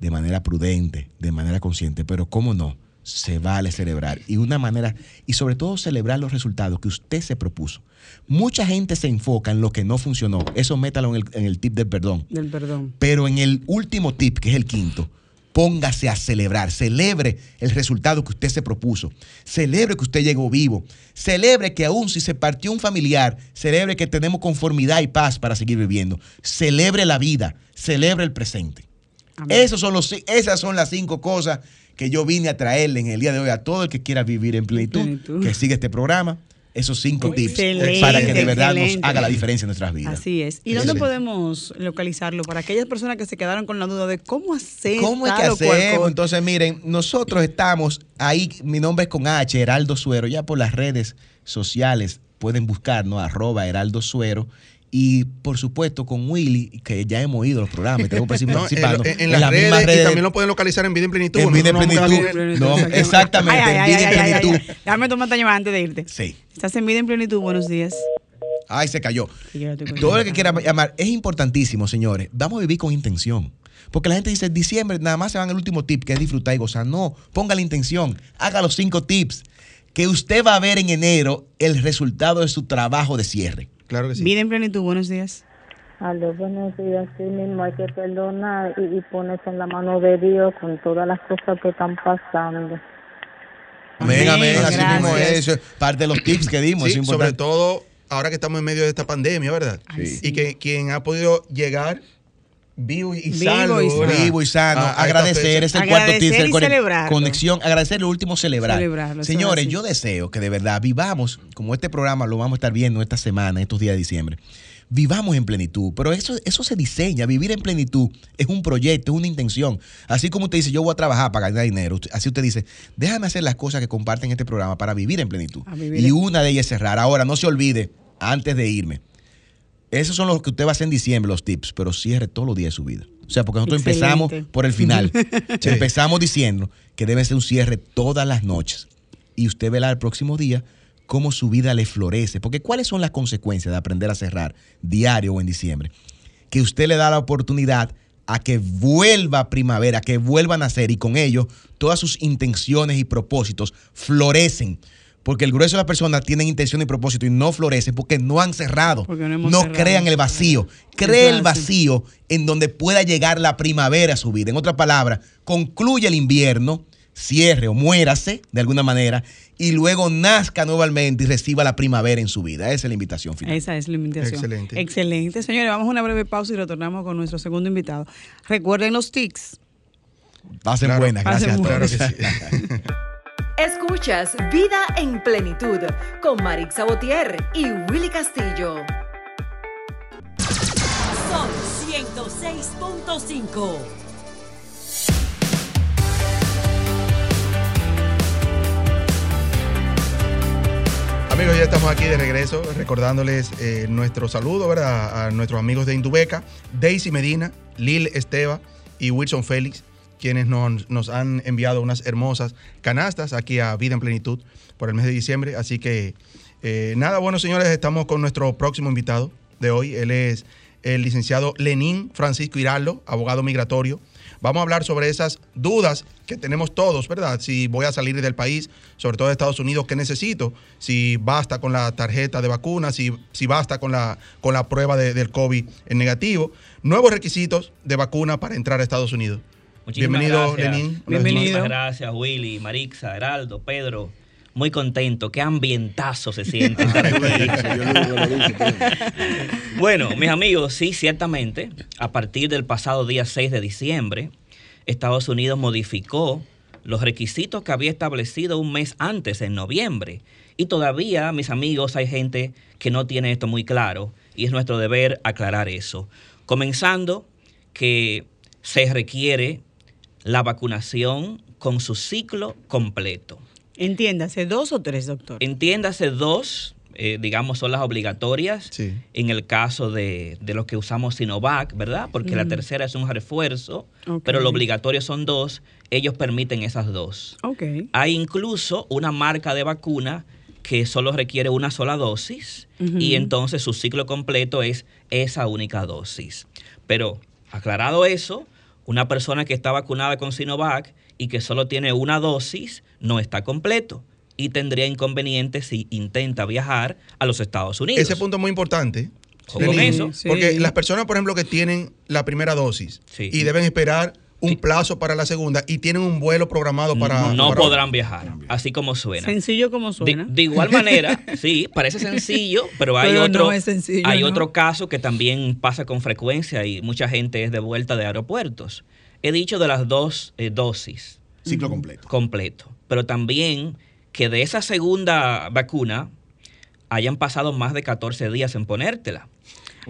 Speaker 5: De manera prudente, de manera consciente, pero cómo no, se vale celebrar. Y una manera, y sobre todo celebrar los resultados que usted se propuso. Mucha gente se enfoca en lo que no funcionó. Eso métalo en el, en el tip del perdón.
Speaker 2: Del perdón.
Speaker 5: Pero en el último tip, que es el quinto, póngase a celebrar. Celebre el resultado que usted se propuso. Celebre que usted llegó vivo. Celebre que aún si se partió un familiar, celebre que tenemos conformidad y paz para seguir viviendo. Celebre la vida. Celebre el presente. Esos son los, esas son las cinco cosas que yo vine a traerle en el día de hoy a todo el que quiera vivir en plenitud,
Speaker 2: Plenitud.
Speaker 5: que sigue este programa. Esos cinco tips para que de verdad nos haga la diferencia en nuestras vidas.
Speaker 2: Así es. ¿Y dónde podemos localizarlo? Para aquellas personas que se quedaron con la duda de cómo hacer.
Speaker 5: ¿Cómo es que hacemos? Entonces, miren, nosotros estamos ahí, mi nombre es con H, Heraldo Suero, ya por las redes sociales pueden buscarnos, arroba Heraldo Suero. Y por supuesto con Willy, que ya hemos ido a los programas, y tenemos
Speaker 3: No, en,
Speaker 5: participando
Speaker 3: lo- en- en las redes, y también lo pueden localizar en Vida en Plenitud.
Speaker 5: En Vida en Plenitud. No, exactamente,
Speaker 2: Ay, ay,
Speaker 5: en Vida en
Speaker 2: ay,
Speaker 5: Plenitud.
Speaker 2: tomar esta llamada antes de irte.
Speaker 5: Sí.
Speaker 2: Estás en vida en plenitud. Buenos días.
Speaker 5: Ay, se cayó. Todo el que quiera llamar, es importantísimo, señores. Vamos a vivir con intención. Porque la gente dice, diciembre, nada más se van al último tip, que es disfrutar y gozar. No, ponga la intención, haga los cinco tips, que usted va a ver en enero el resultado de su trabajo de cierre.
Speaker 3: Claro que sí.
Speaker 2: Vida en plenitud. Buenos días.
Speaker 6: Aló, buenos días. Sí mismo hay que perdonar y, y ponerse en la mano de Dios con todas las cosas que están pasando.
Speaker 5: Amén, amén.
Speaker 2: Amén,
Speaker 5: Así mismo
Speaker 2: gracias.
Speaker 5: es. Parte de los tips que dimos.
Speaker 3: Sí,
Speaker 5: es
Speaker 3: sobre todo ahora que estamos en medio de esta pandemia, ¿verdad?
Speaker 2: Ay, sí.
Speaker 3: Y que quien ha podido llegar vivo y
Speaker 2: Vivo
Speaker 3: sano.
Speaker 2: y sano.
Speaker 5: Vivo y sano.
Speaker 3: A- a esta
Speaker 5: agradecer es el cuarto.
Speaker 2: Agradecer y
Speaker 5: cone-
Speaker 2: celebrarlo.
Speaker 5: Conexión, agradecer lo último, celebrar.
Speaker 2: Celebrarlo,
Speaker 5: Señores, yo deseo que de verdad vivamos, como este programa lo vamos a estar viendo esta semana, estos días de diciembre. Vivamos en plenitud, pero eso, eso se diseña. Vivir en plenitud es un proyecto, es una intención. Así como usted dice, yo voy a trabajar para ganar dinero. Así usted dice, déjame hacer las cosas que comparten este programa para vivir en plenitud.
Speaker 2: Vivir
Speaker 5: Y
Speaker 2: en-
Speaker 5: una de ellas es cerrar. Ahora, no se olvide, antes de irme, esos son los que usted va a hacer en diciembre, los tips, pero cierre todos los días de su vida. O sea, porque nosotros
Speaker 2: Excelente.
Speaker 5: empezamos por el final. Empezamos diciendo que debe ser un cierre todas las noches. Y usted verá el próximo día cómo su vida le florece. Porque ¿cuáles son las consecuencias de aprender a cerrar diario o en diciembre? Que usted le da la oportunidad a que vuelva primavera, que vuelva a nacer y con ello todas sus intenciones y propósitos florecen. Porque el grueso de las personas tienen intención y propósito y no florecen porque no han cerrado.
Speaker 2: No hemos
Speaker 5: no
Speaker 2: cerrado.
Speaker 5: crean el vacío. Cree el vacío en donde pueda llegar la primavera a su vida. En otras palabras, concluye el invierno, cierre o muérase de alguna manera y luego nazca nuevamente y reciba la primavera en su vida. Esa es la invitación final.
Speaker 2: Esa es la invitación.
Speaker 3: Excelente.
Speaker 2: Excelente. Señores, vamos a una breve pausa y retornamos con nuestro segundo invitado. Recuerden los tics.
Speaker 5: Pasen
Speaker 3: Claro.
Speaker 5: buenas. Gracias
Speaker 2: Pasen
Speaker 5: a todos.
Speaker 3: Claro que sí.
Speaker 1: Escuchas Vida en Plenitud con Marix Sabotier y Willy Castillo.
Speaker 8: Son 106.5.
Speaker 3: Amigos, ya estamos aquí de regreso, recordándoles eh, nuestro saludo ¿verdad? a nuestros amigos de Indubeca, Daisy Medina, Lil Esteva y Wilson Félix, quienes nos, han enviado unas hermosas canastas aquí a Vida en Plenitud por el mes de diciembre. Así que eh, nada, bueno señores, estamos con nuestro próximo invitado de hoy. Él es el licenciado Lenín Francisco Hiraldo, abogado migratorio, Vamos a hablar sobre esas dudas que tenemos todos, ¿verdad? Si voy a salir del país, sobre todo de Estados Unidos, ¿qué necesito? Si basta con la tarjeta de vacuna, si, si basta con la, con la prueba de- del COVID en negativo. Nuevos requisitos de vacuna para entrar a Estados Unidos.
Speaker 8: Muchísimas
Speaker 3: Bienvenido,
Speaker 8: gracias.
Speaker 3: Lenín.
Speaker 8: Muchísimas gracias, Willy, Marixa, Heraldo, Pedro. Muy contento. Qué ambientazo se siente. bueno, mis amigos, sí, ciertamente, a partir del pasado día 6 de diciembre, Estados Unidos modificó los requisitos que había establecido un mes antes, en noviembre. Y todavía, mis amigos, hay gente que no tiene esto muy claro y es nuestro deber aclarar eso. Comenzando que se requiere la vacunación con su ciclo completo.
Speaker 2: Entiéndase, dos o tres, doctor.
Speaker 8: Entiéndase dos, eh, digamos, son las obligatorias
Speaker 3: Sí.
Speaker 8: en el caso de, de los que usamos Sinovac, ¿verdad? Porque la
Speaker 2: Mm.
Speaker 8: tercera es un refuerzo,
Speaker 2: Ok.
Speaker 8: pero lo obligatorio son dos, ellos permiten esas dos.
Speaker 2: Ok.
Speaker 8: Hay incluso una marca de vacuna que solo requiere una sola dosis y entonces su ciclo completo es esa única dosis. Pero aclarado eso, una persona que está vacunada con Sinovac y que solo tiene una dosis no está completo y tendría inconvenientes si intenta viajar a los Estados Unidos.
Speaker 3: Ese punto es muy importante. Lenín.
Speaker 2: Sí.
Speaker 3: Porque las personas, por ejemplo, que tienen la primera dosis
Speaker 8: Sí.
Speaker 3: y deben esperar un
Speaker 8: Sí.
Speaker 3: plazo para la segunda y tienen un vuelo programado para...
Speaker 8: no
Speaker 3: para-
Speaker 8: podrán viajar, así como suena.
Speaker 2: Sencillo como
Speaker 8: De,
Speaker 2: suena.
Speaker 8: de igual manera, sí, parece sencillo, pero hay
Speaker 2: Pero
Speaker 8: otro
Speaker 2: no es sencillo,
Speaker 8: hay
Speaker 2: ¿no?
Speaker 8: otro caso que también pasa con frecuencia y mucha gente es de vuelta de aeropuertos. He dicho de las dos eh, dosis
Speaker 5: Ciclo completo.
Speaker 8: completo, pero también que de esa segunda vacuna hayan pasado más de 14 días en ponértela.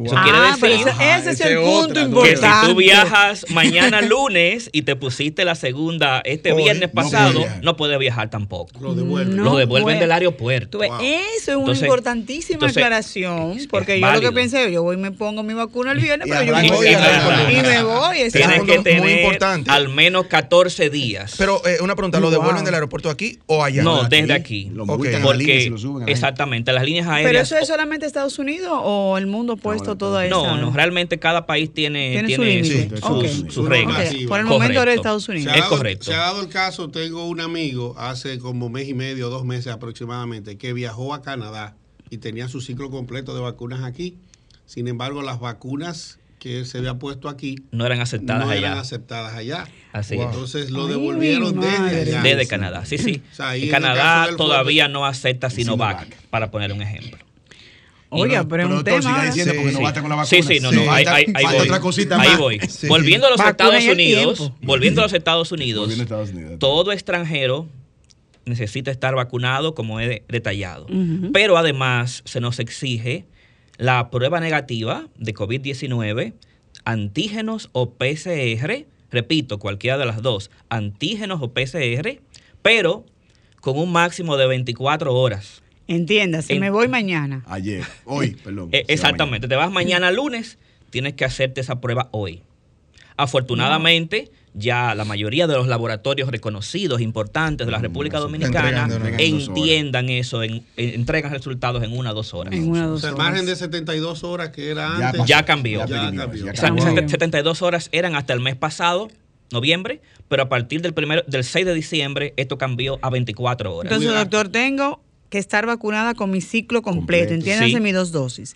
Speaker 8: Eso
Speaker 2: ah,
Speaker 8: quiere
Speaker 2: pero
Speaker 8: decir
Speaker 2: ese, ese es el punto
Speaker 5: otra,
Speaker 8: que si
Speaker 2: importante.
Speaker 8: tú viajas mañana lunes y te pusiste la segunda este
Speaker 3: Hoy,
Speaker 8: viernes
Speaker 3: no
Speaker 8: pasado,
Speaker 5: viajar.
Speaker 8: no puedes viajar tampoco.
Speaker 9: Lo devuelven.
Speaker 2: No
Speaker 8: Lo devuelven
Speaker 2: puede.
Speaker 8: del aeropuerto.
Speaker 2: Tú ves,
Speaker 9: Wow.
Speaker 2: Eso es una
Speaker 8: Entonces-
Speaker 2: importantísima
Speaker 8: entonces,
Speaker 2: aclaración, porque yo
Speaker 8: válido.
Speaker 2: lo que pensé, yo voy y me pongo mi vacuna el viernes,
Speaker 5: Y
Speaker 2: pero yo
Speaker 5: arranco
Speaker 2: voy
Speaker 3: y
Speaker 2: a-
Speaker 3: arranco.
Speaker 2: y me voy.
Speaker 3: Ese
Speaker 8: Tienes que
Speaker 3: muy
Speaker 8: tener
Speaker 3: importante.
Speaker 8: al menos 14 días.
Speaker 3: Pero eh, una pregunta, ¿lo
Speaker 2: Wow.
Speaker 3: devuelven del aeropuerto aquí o allá?
Speaker 8: no,
Speaker 5: Aquí,
Speaker 8: desde aquí.
Speaker 5: Lo
Speaker 3: Ok.
Speaker 5: multan a la línea
Speaker 8: Porque
Speaker 5: lo suben a la
Speaker 8: exactamente, las líneas aéreas.
Speaker 2: Pero eso es solamente Estados Unidos o el mundo puesto
Speaker 5: no,
Speaker 2: toda esa.
Speaker 8: no, no, realmente cada país tiene,
Speaker 2: Tiene
Speaker 8: sus, reglas.
Speaker 2: Por el momento era. Estados
Speaker 9: Se
Speaker 2: Unidos.
Speaker 9: ha,
Speaker 8: Es
Speaker 9: dado,
Speaker 8: correcto.
Speaker 9: se ha dado el caso, tengo un amigo hace como mes y medio, dos meses aproximadamente, que viajó a Canadá y tenía su ciclo completo de vacunas aquí. Sin embargo, las vacunas que se había puesto aquí
Speaker 8: No eran aceptadas
Speaker 9: no eran
Speaker 8: allá.
Speaker 9: aceptadas allá.
Speaker 8: Así
Speaker 3: Wow.
Speaker 8: es.
Speaker 9: Entonces lo
Speaker 2: Ay,
Speaker 9: devolvieron desde allá.
Speaker 8: Desde Canadá, sí, sí.
Speaker 9: O sea, en
Speaker 8: Canadá todavía no acepta Sinovac,
Speaker 5: Sinovac.
Speaker 8: para poner un ejemplo.
Speaker 2: Oiga, pero es un tema.
Speaker 5: diciendo
Speaker 3: Sí,
Speaker 5: porque no
Speaker 3: sí.
Speaker 5: basta con la
Speaker 8: Sí,
Speaker 5: vacuna.
Speaker 8: sí, no, no, ahí, voy.
Speaker 5: otra cosita
Speaker 8: Ahí
Speaker 5: más.
Speaker 8: voy.
Speaker 3: Sí.
Speaker 8: Volviendo a los
Speaker 2: Vacuna
Speaker 8: Estados Unidos, volviendo a los Estados Unidos,
Speaker 5: Volviendo a Estados Unidos.
Speaker 8: todo extranjero necesita estar vacunado, como he de- detallado. Pero además se nos exige la prueba negativa de COVID-19, antígenos o PCR, repito, cualquiera de las dos, antígenos o PCR, pero con un máximo de 24 horas.
Speaker 2: Entienda, si
Speaker 8: En-
Speaker 2: me voy mañana.
Speaker 5: Ayer, hoy, perdón.
Speaker 8: Eh, exactamente, te vas mañana lunes, tienes que hacerte esa prueba hoy. Afortunadamente, ya la mayoría de los laboratorios reconocidos, importantes de la República Dominicana, entiendan eso, en, en- entregan resultados en una o dos horas.
Speaker 2: En una o
Speaker 9: O
Speaker 2: dos
Speaker 9: sea, el
Speaker 2: horas.
Speaker 9: margen de 72 horas que era
Speaker 5: Ya
Speaker 9: antes.
Speaker 5: pasó.
Speaker 8: Ya cambió.
Speaker 5: Ya
Speaker 9: cambió.
Speaker 5: ya
Speaker 8: Esas
Speaker 5: cambió.
Speaker 2: Wow.
Speaker 8: 72 horas eran hasta el mes pasado, noviembre, pero a partir del, primero, del 6 de diciembre esto cambió a 24 horas.
Speaker 2: Entonces, doctor, tengo que estar vacunada con mi ciclo completo,
Speaker 5: Completo.
Speaker 2: entiéndase
Speaker 8: Sí.
Speaker 2: mis dos dosis.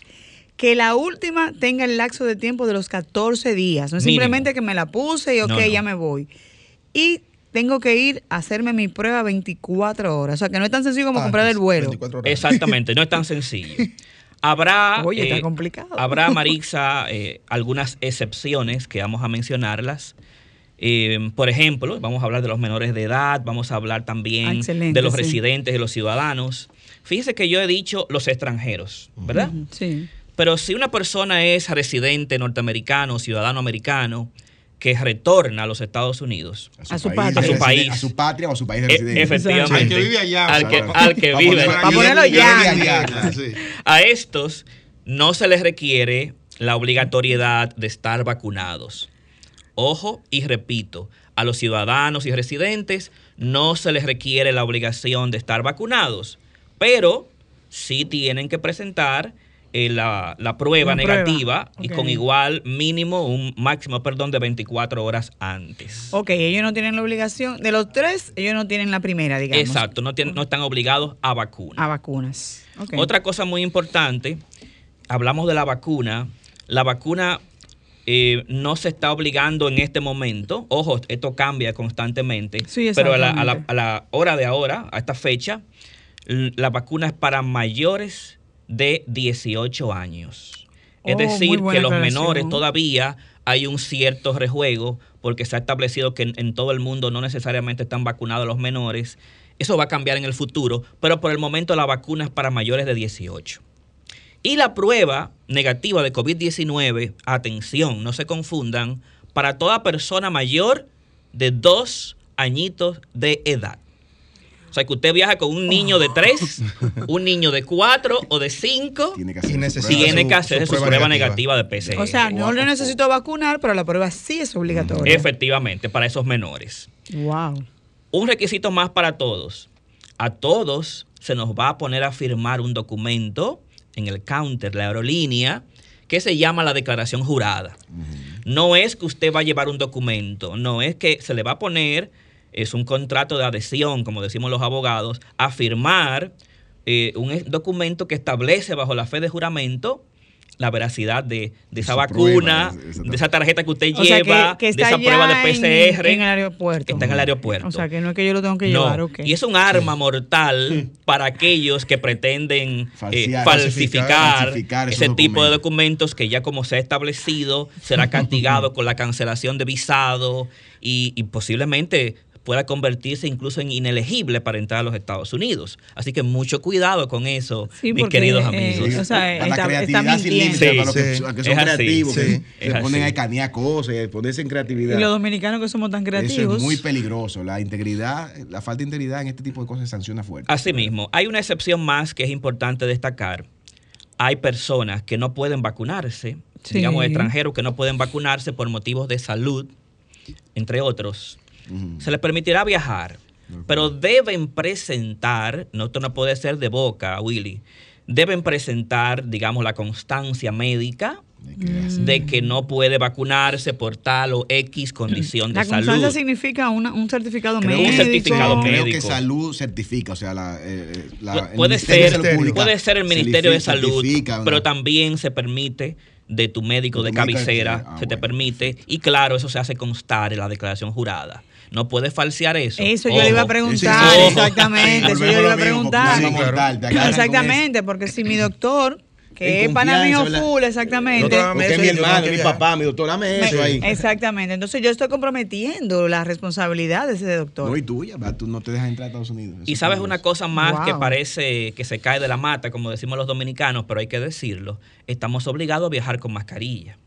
Speaker 2: Que la última tenga el lapso de tiempo de los 14 días. No es
Speaker 8: Mínimo.
Speaker 2: simplemente que me la puse y ok,
Speaker 8: No, no.
Speaker 2: ya me voy. Y tengo que ir a hacerme mi prueba 24 horas. O sea, que no es tan sencillo como
Speaker 3: Antes,
Speaker 2: comprar el vuelo.
Speaker 3: 24 horas.
Speaker 8: Exactamente, no es tan sencillo. Habrá,
Speaker 2: Oye, está
Speaker 8: eh,
Speaker 2: complicado.
Speaker 8: habrá Marixa, eh, algunas excepciones que vamos a mencionarlas. Eh, por ejemplo, vamos a hablar de los menores de edad, vamos a hablar también
Speaker 2: Ah, excelente,
Speaker 8: de los
Speaker 2: sí.
Speaker 8: residentes y los ciudadanos. Fíjese que yo he dicho los extranjeros, ¿verdad?
Speaker 2: Sí.
Speaker 8: Pero si una persona es residente norteamericano, ciudadano americano, que retorna a los Estados Unidos,
Speaker 2: A su
Speaker 5: país de
Speaker 8: A su país.
Speaker 5: A su patria o a su país de
Speaker 8: e-
Speaker 5: residencia.
Speaker 8: efectivamente,
Speaker 9: Al que vive allá,
Speaker 8: al que, al vive
Speaker 5: ponerlo-
Speaker 2: ya.
Speaker 8: A estos no se les requiere la obligatoriedad de estar vacunados. Ojo y repito, a los ciudadanos y residentes no se les requiere la obligación de estar vacunados, pero sí tienen que presentar eh, la, la prueba negativa y con igual mínimo, un máximo, perdón, de 24 horas antes.
Speaker 2: Ok, ellos no tienen la obligación. De los tres, ellos no tienen la primera, digamos.
Speaker 8: Exacto, no, tienen- no están obligados a vacuna.
Speaker 2: A vacunas. Ok.
Speaker 8: Otra cosa muy importante, hablamos de la vacuna. La vacuna eh, no se está obligando en este momento. Ojo, esto cambia constantemente.
Speaker 2: Sí,
Speaker 8: pero a la, a la- a la hora de ahora, a esta fecha, la vacuna es para mayores de 18 años. Es
Speaker 2: Oh,
Speaker 8: decir, que los menores todavía hay un cierto rejuego porque se ha establecido que en, en todo el mundo no necesariamente están vacunados los menores. Eso va a cambiar en el futuro, pero por el momento la vacuna es para mayores de 18. Y la prueba negativa de COVID-19, atención, no se confundan, para toda persona mayor de dos añitos de edad. O sea, que usted viaja con un niño de tres, un niño de cuatro o de cinco,
Speaker 5: Tiene que
Speaker 3: Y
Speaker 5: hacer
Speaker 3: necesita
Speaker 8: tiene
Speaker 3: su-
Speaker 8: que hacer
Speaker 3: su
Speaker 8: su
Speaker 3: prueba
Speaker 8: prueba,
Speaker 3: negativa.
Speaker 8: negativa. de PCR.
Speaker 2: O sea, no le necesito vacunar, pero la prueba sí es obligatoria.
Speaker 8: Efectivamente, para esos menores.
Speaker 2: Wow.
Speaker 8: Un requisito más para todos. A todos se nos va a poner a firmar un documento en el counter, la aerolínea, que se llama la declaración jurada. No es que usted va a llevar un documento, no es que se le va a poner, es un contrato de adhesión, como decimos los abogados, a firmar eh, un documento que establece bajo la fe de juramento la veracidad de, de esa vacuna,
Speaker 5: prueba, esa-
Speaker 8: de esa tarjeta que usted
Speaker 2: O sea,
Speaker 8: lleva,
Speaker 2: que, que
Speaker 8: de esa prueba de
Speaker 2: ya en-
Speaker 8: PCR.
Speaker 2: En, el aeropuerto.
Speaker 8: que está en el aeropuerto.
Speaker 2: O sea, que no es que yo lo tengo que
Speaker 8: No,
Speaker 2: llevar, ok.
Speaker 8: y es un arma mortal para aquellos que pretenden eh, falsificar, ese tipo de
Speaker 5: documentos.
Speaker 8: documentos que ya como se ha establecido será castigado con la cancelación de visado y, y posiblemente pueda convertirse incluso en inelegible para entrar a los Estados Unidos. Así que mucho cuidado con eso,
Speaker 2: Sí,
Speaker 8: mis
Speaker 2: porque,
Speaker 8: queridos
Speaker 2: eh,
Speaker 8: amigos.
Speaker 2: o sea,
Speaker 5: a la
Speaker 2: está-
Speaker 5: creatividad
Speaker 2: está
Speaker 5: sin límite,
Speaker 2: mintiendo.
Speaker 5: para los que,
Speaker 3: Sí,
Speaker 5: son
Speaker 8: así,
Speaker 5: creativos, que
Speaker 3: sí,
Speaker 5: se ponen
Speaker 8: así.
Speaker 5: a escanear cosas, a ponerse en creatividad.
Speaker 2: Y los dominicanos que somos tan
Speaker 5: Eso
Speaker 2: creativos.
Speaker 5: es muy peligroso. La integridad, la falta de integridad en este tipo de cosas sanciona fuerte.
Speaker 8: Asimismo, hay una excepción más que es importante destacar. Hay personas que no pueden vacunarse,
Speaker 2: Sí.
Speaker 8: digamos extranjeros que no pueden vacunarse por motivos de salud, entre otros. Se les permitirá viajar, pero deben presentar, no esto no puede ser de boca, Willy, deben presentar, digamos, la constancia médica de que no puede vacunarse por tal o X condición de
Speaker 2: La constancia
Speaker 8: salud.
Speaker 2: significa una- un certificado
Speaker 5: Creo
Speaker 2: médico.
Speaker 8: un certificado
Speaker 5: Creo
Speaker 8: médico.
Speaker 5: que salud certifica, o sea, la, eh, eh, la- el
Speaker 8: puede
Speaker 5: de
Speaker 8: ser, puede ser el Ministerio de Salud,
Speaker 5: una-
Speaker 8: pero también se permite de tu médico
Speaker 5: De tu
Speaker 8: cabecera.
Speaker 5: Ah,
Speaker 8: se te permite, y claro, eso se hace constar en la declaración jurada. No puedes falsear eso.
Speaker 2: Eso yo le iba a preguntar,
Speaker 8: Sí, sí.
Speaker 2: exactamente. Eso yo le iba a preguntar.
Speaker 3: Sí, claro.
Speaker 2: Exactamente, porque si mi doctor, que es pana mío full, exactamente.
Speaker 5: Porque mi hermano, mi papá, mi doctor, dame eso ahí.
Speaker 2: Exactamente. Entonces yo estoy comprometiendo la responsabilidad de ese doctor.
Speaker 5: No, y tuya, tú no te dejas entrar a Estados Unidos. Eso
Speaker 8: Y
Speaker 5: es
Speaker 8: sabes una cosa más
Speaker 2: Wow.
Speaker 8: que parece que se cae de la mata, como decimos los dominicanos, pero hay que decirlo. Estamos obligados a viajar con mascarilla.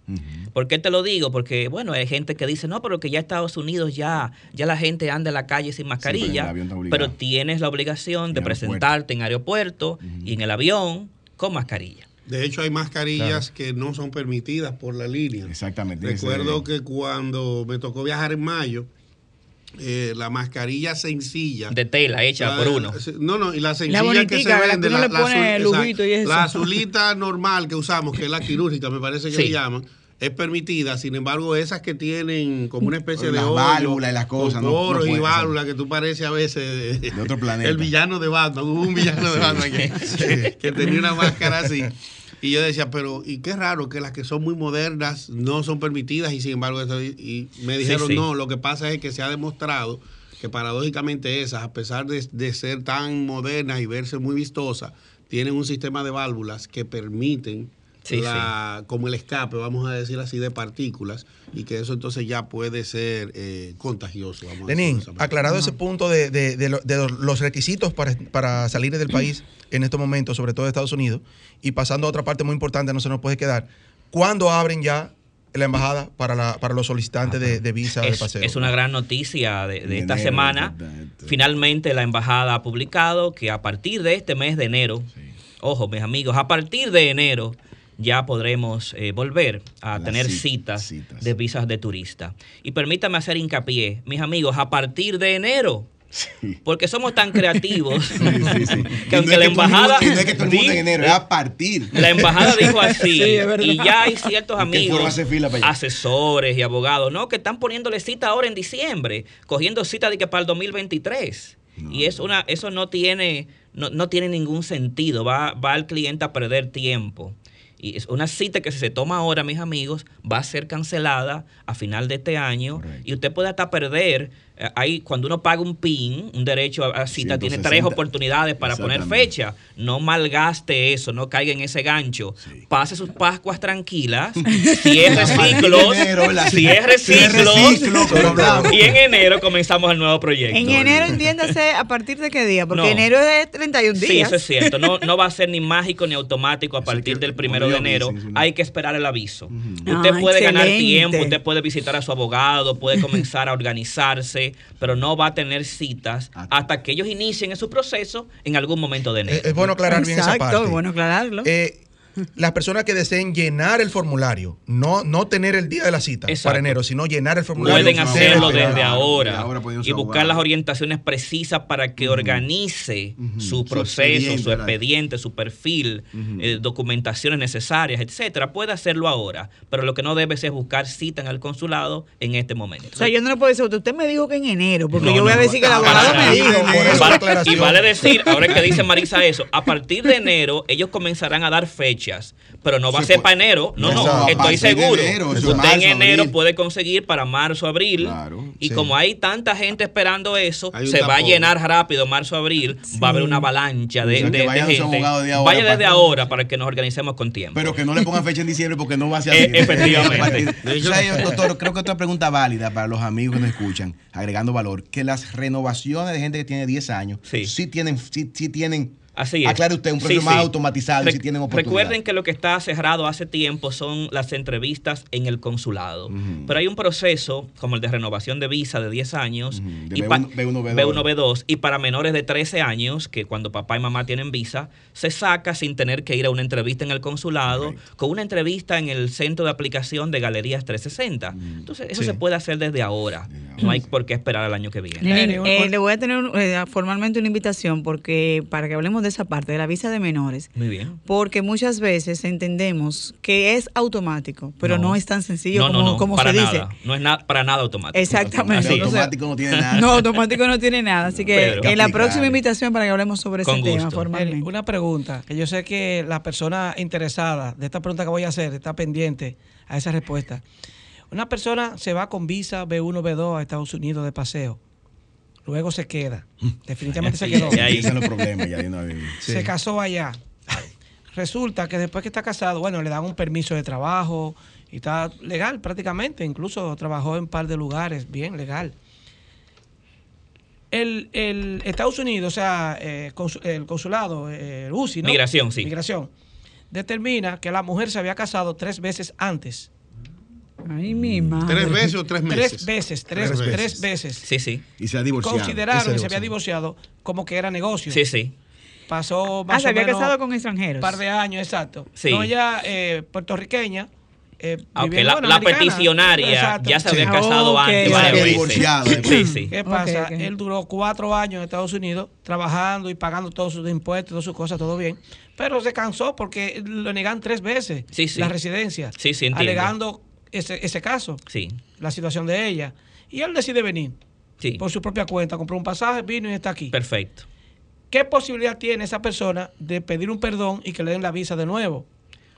Speaker 8: ¿Por qué te lo digo? Porque, bueno, hay gente que dice, no, pero que ya Estados Unidos ya, ya la gente anda en la calle sin mascarilla, pero tienes la obligación de
Speaker 5: aeropuerto.
Speaker 8: presentarte en aeropuerto y en el avión con mascarilla.
Speaker 9: De hecho, hay mascarillas que no son permitidas por la línea.
Speaker 5: Exactamente. que
Speaker 9: Recuerdo que cuando me tocó viajar en mayo, eh, la mascarilla sencilla.
Speaker 8: De tela hecha
Speaker 9: la-
Speaker 8: por uno.
Speaker 9: No, no, y la sencilla que
Speaker 2: bonitica,
Speaker 9: se
Speaker 2: la que
Speaker 9: vende,
Speaker 2: uno le pone
Speaker 9: azul- la azulita normal que usamos, que es la quirúrgica, me parece que
Speaker 8: Sí.
Speaker 9: le llaman, es permitida. Sin embargo, esas que tienen como una especie de
Speaker 5: Las
Speaker 9: hoyo,
Speaker 5: válvulas y las
Speaker 9: con
Speaker 5: cosas, no- no
Speaker 9: y válvulas que tú pareces a veces de,
Speaker 5: De otro planeta.
Speaker 9: el villano de Batman. Hubo un villano de Batman que, que tenía una máscara así. Y yo decía, pero y qué raro que las que son muy modernas no son permitidas y sin embargo y, y me dijeron
Speaker 8: sí.
Speaker 9: no, lo que pasa es que se ha demostrado que paradójicamente esas, a pesar de, de ser tan modernas y verse muy vistosas, tienen un sistema de válvulas que permiten
Speaker 8: Sí,
Speaker 9: la- como el escape, vamos a decir así, de partículas y que eso entonces ya puede ser eh, contagioso. Vamos
Speaker 3: Lenín,
Speaker 9: de
Speaker 3: aclarado ese punto de, de- de lo- de los requisitos para, para salir del país en estos momentos, sobre todo de Estados Unidos, y pasando a otra parte muy importante, no se nos puede quedar. ¿Cuándo abren ya la embajada para, la, para los solicitantes de, de visa de
Speaker 8: Es,
Speaker 3: paseo?
Speaker 8: es una gran noticia de, de esta
Speaker 5: enero,
Speaker 8: semana. Finalmente la embajada ha publicado que a partir de este mes de enero, ojo mis amigos, a partir de enero ya podremos eh, volver a
Speaker 5: Las
Speaker 8: tener
Speaker 5: cit-
Speaker 8: citas,
Speaker 5: citas.
Speaker 8: de visas de turista. Y permítame hacer hincapié, mis amigos, a partir de enero, Porque somos tan creativos
Speaker 5: Sí, sí, sí.
Speaker 8: que
Speaker 5: Y
Speaker 8: aunque
Speaker 5: no
Speaker 8: la
Speaker 5: el mundo-
Speaker 8: embajada
Speaker 5: y no es que todo el mundo en
Speaker 8: di-
Speaker 5: enero, es a partir.
Speaker 8: la embajada dijo así y ya hay ciertos
Speaker 5: el
Speaker 8: amigos,
Speaker 5: hace fila para allá.
Speaker 8: asesores y abogados, no, que están poniéndole cita ahora en diciembre, cogiendo cita de que para el 2023. y es una, eso no tiene, no, no tiene ningún sentido. Va, va al cliente a perder tiempo. Y es una cita que si se toma ahora, mis amigos, va a ser cancelada a final de este año. Y usted puede hasta perder. Eh, Hay, cuando uno paga un PIN, un derecho a, a cita, tiene tres
Speaker 5: 160.
Speaker 8: oportunidades para poner fecha. No malgaste eso, no caiga en ese gancho. Pase sus Pascuas tranquilas. Reciclos,
Speaker 5: reciclo, como hablamos.
Speaker 8: y en enero comenzamos el nuevo proyecto.
Speaker 2: En enero entiéndase a partir de qué día, porque
Speaker 8: No.
Speaker 2: enero es 31 días.
Speaker 8: Sí, eso es cierto. No, no va a ser ni mágico ni automático a partir del primero de enero. Hay que esperar el aviso. Usted
Speaker 2: Ah,
Speaker 8: puede ganar
Speaker 2: excelente.
Speaker 8: tiempo, usted puede visitar a su abogado, puede comenzar a organizarse, pero no va a tener citas hasta que ellos inicien en su proceso en algún momento de enero.
Speaker 3: Es, es bueno aclarar bien esa
Speaker 2: Exacto,
Speaker 3: parte.
Speaker 2: es bueno aclararlo.
Speaker 3: Eh, las personas que deseen llenar el formulario, no, no tener el día de la cita
Speaker 8: Exacto.
Speaker 3: para enero, sino llenar el formulario.
Speaker 8: Pueden hacerlo desde ahora y buscar
Speaker 5: abogado.
Speaker 8: las orientaciones precisas para que organice su
Speaker 5: Su
Speaker 8: proceso,
Speaker 5: expediente,
Speaker 8: su expediente, su perfil, eh, documentaciones necesarias, etcétera. Puede hacerlo ahora, pero lo que no debe es buscar cita en el consulado en este momento.
Speaker 2: O sea, yo no le puedo decir, usted me dijo que en enero, porque
Speaker 8: No,
Speaker 2: yo voy a
Speaker 8: no,
Speaker 2: decir que el abogado me dijo.
Speaker 8: Vale- y vale decir, ahora que dice Marisa eso, a partir de enero ellos comenzarán a dar fechas, pero no va a
Speaker 5: Sí,
Speaker 8: ser
Speaker 5: pues,
Speaker 8: para enero, no,
Speaker 5: no,
Speaker 8: no,
Speaker 5: a
Speaker 8: estoy seguro.
Speaker 5: enero,
Speaker 8: Usted
Speaker 5: marzo,
Speaker 8: en enero
Speaker 5: abril.
Speaker 8: puede conseguir para marzo, abril,
Speaker 5: Claro,
Speaker 8: y
Speaker 3: sí.
Speaker 8: como hay tanta gente esperando eso, se va a llenar rápido marzo, abril, va a haber una avalancha de,
Speaker 5: O sea, que
Speaker 8: de- de
Speaker 5: a
Speaker 8: gente.
Speaker 5: de ahora
Speaker 8: Vaya
Speaker 5: para-
Speaker 8: desde ahora para que nos organicemos con tiempo.
Speaker 5: Pero que no le pongan fecha en diciembre porque no va a ser
Speaker 8: Eh,
Speaker 5: así.
Speaker 8: efectivamente.
Speaker 5: O sea, yo, doctor, creo que otra pregunta válida para los amigos que nos escuchan, agregando valor, que las renovaciones de gente que tiene 10 años
Speaker 8: Sí.
Speaker 5: tienen, sí, sí tienen,
Speaker 8: Así es.
Speaker 5: aclare usted, un proceso
Speaker 8: Sí,
Speaker 5: más
Speaker 8: sí.
Speaker 5: automatizado y
Speaker 8: Re-
Speaker 5: si tienen oportunidad.
Speaker 8: Recuerden que lo que está cerrado hace tiempo son las entrevistas en el consulado. Pero hay un proceso como el de renovación de visa de 10 años
Speaker 5: Ujú, de
Speaker 8: y pa-
Speaker 5: B1, B1, B2.
Speaker 8: B1, B2 y para menores de 13 años que cuando papá y mamá tienen visa se saca sin tener que ir a una entrevista en el consulado con una entrevista en el centro de aplicación de Galerías 360. Entonces eso
Speaker 3: Sí.
Speaker 8: se puede hacer desde ahora. No hay por qué esperar al año que viene.
Speaker 7: Eh,
Speaker 2: eh, le voy a tener un- eh, formalmente una invitación porque para que hablemos de esa parte, de la visa de menores.
Speaker 8: Muy bien.
Speaker 2: Porque muchas veces entendemos que es automático, pero no, es tan sencillo
Speaker 8: No,
Speaker 2: como,
Speaker 8: no, no,
Speaker 2: como
Speaker 8: para
Speaker 2: se
Speaker 8: nada.
Speaker 2: dice.
Speaker 8: No es na- para nada automático.
Speaker 2: Exactamente.
Speaker 8: Así.
Speaker 5: Automático no tiene nada.
Speaker 2: No, automático no tiene nada. Así que
Speaker 8: Pedro.
Speaker 2: en la próxima invitación para que hablemos sobre ese tema formalmente.
Speaker 7: Una pregunta, que yo sé que la persona interesada de esta pregunta que voy a hacer está pendiente a esa respuesta. Una persona se va con visa B1, B2 a Estados Unidos de paseo. Luego se queda. Definitivamente se quedó.
Speaker 8: Y ahí-
Speaker 5: los problemas ya.
Speaker 7: Se casó allá. Resulta que después que está casado, bueno, le dan un permiso de trabajo y está legal prácticamente. Incluso trabajó en un par de lugares, bien legal. El, el Estados Unidos, o sea, eh, el consulado, eh, el UCI, ¿no?
Speaker 8: Migración, sí.
Speaker 7: Migración. Determina que la mujer se había casado tres veces antes.
Speaker 2: Ay, mi madre.
Speaker 9: ¿Tres veces o tres meses?
Speaker 7: Tres veces, tres,
Speaker 9: Tres veces.
Speaker 7: tres veces.
Speaker 8: Sí, sí.
Speaker 5: Y se ha divorciado.
Speaker 7: Consideraron que se había
Speaker 3: divorciado.
Speaker 7: como que era negocio.
Speaker 8: Sí, sí.
Speaker 7: Pasó más
Speaker 2: Ah, se había
Speaker 7: menos
Speaker 2: casado con extranjeros.
Speaker 7: un par de años, exacto.
Speaker 8: Sí.
Speaker 7: No, ella eh, puertorriqueña. eh,
Speaker 8: Aunque
Speaker 7: viviendo,
Speaker 8: la, peticionaria
Speaker 7: Exacto.
Speaker 8: ya se había
Speaker 2: Sí.
Speaker 8: casado antes
Speaker 2: ya
Speaker 8: varias
Speaker 5: se había
Speaker 8: veces.
Speaker 5: divorciado.
Speaker 8: Sí, sí.
Speaker 7: ¿Qué pasa? Él duró cuatro años en Estados Unidos trabajando y pagando todos sus impuestos, todas sus cosas, todo bien. Pero se cansó porque lo negan tres veces
Speaker 8: Sí, sí.
Speaker 7: la residencia.
Speaker 8: Sí, sí, entiendo.
Speaker 7: Alegando ese, ese caso,
Speaker 8: Sí,
Speaker 7: la situación de ella. Y él decide venir
Speaker 8: sí.
Speaker 7: por su propia cuenta, compró un pasaje, vino y está aquí.
Speaker 8: Perfecto.
Speaker 7: ¿Qué posibilidad tiene esa persona de pedir un perdón y que le den la visa de nuevo?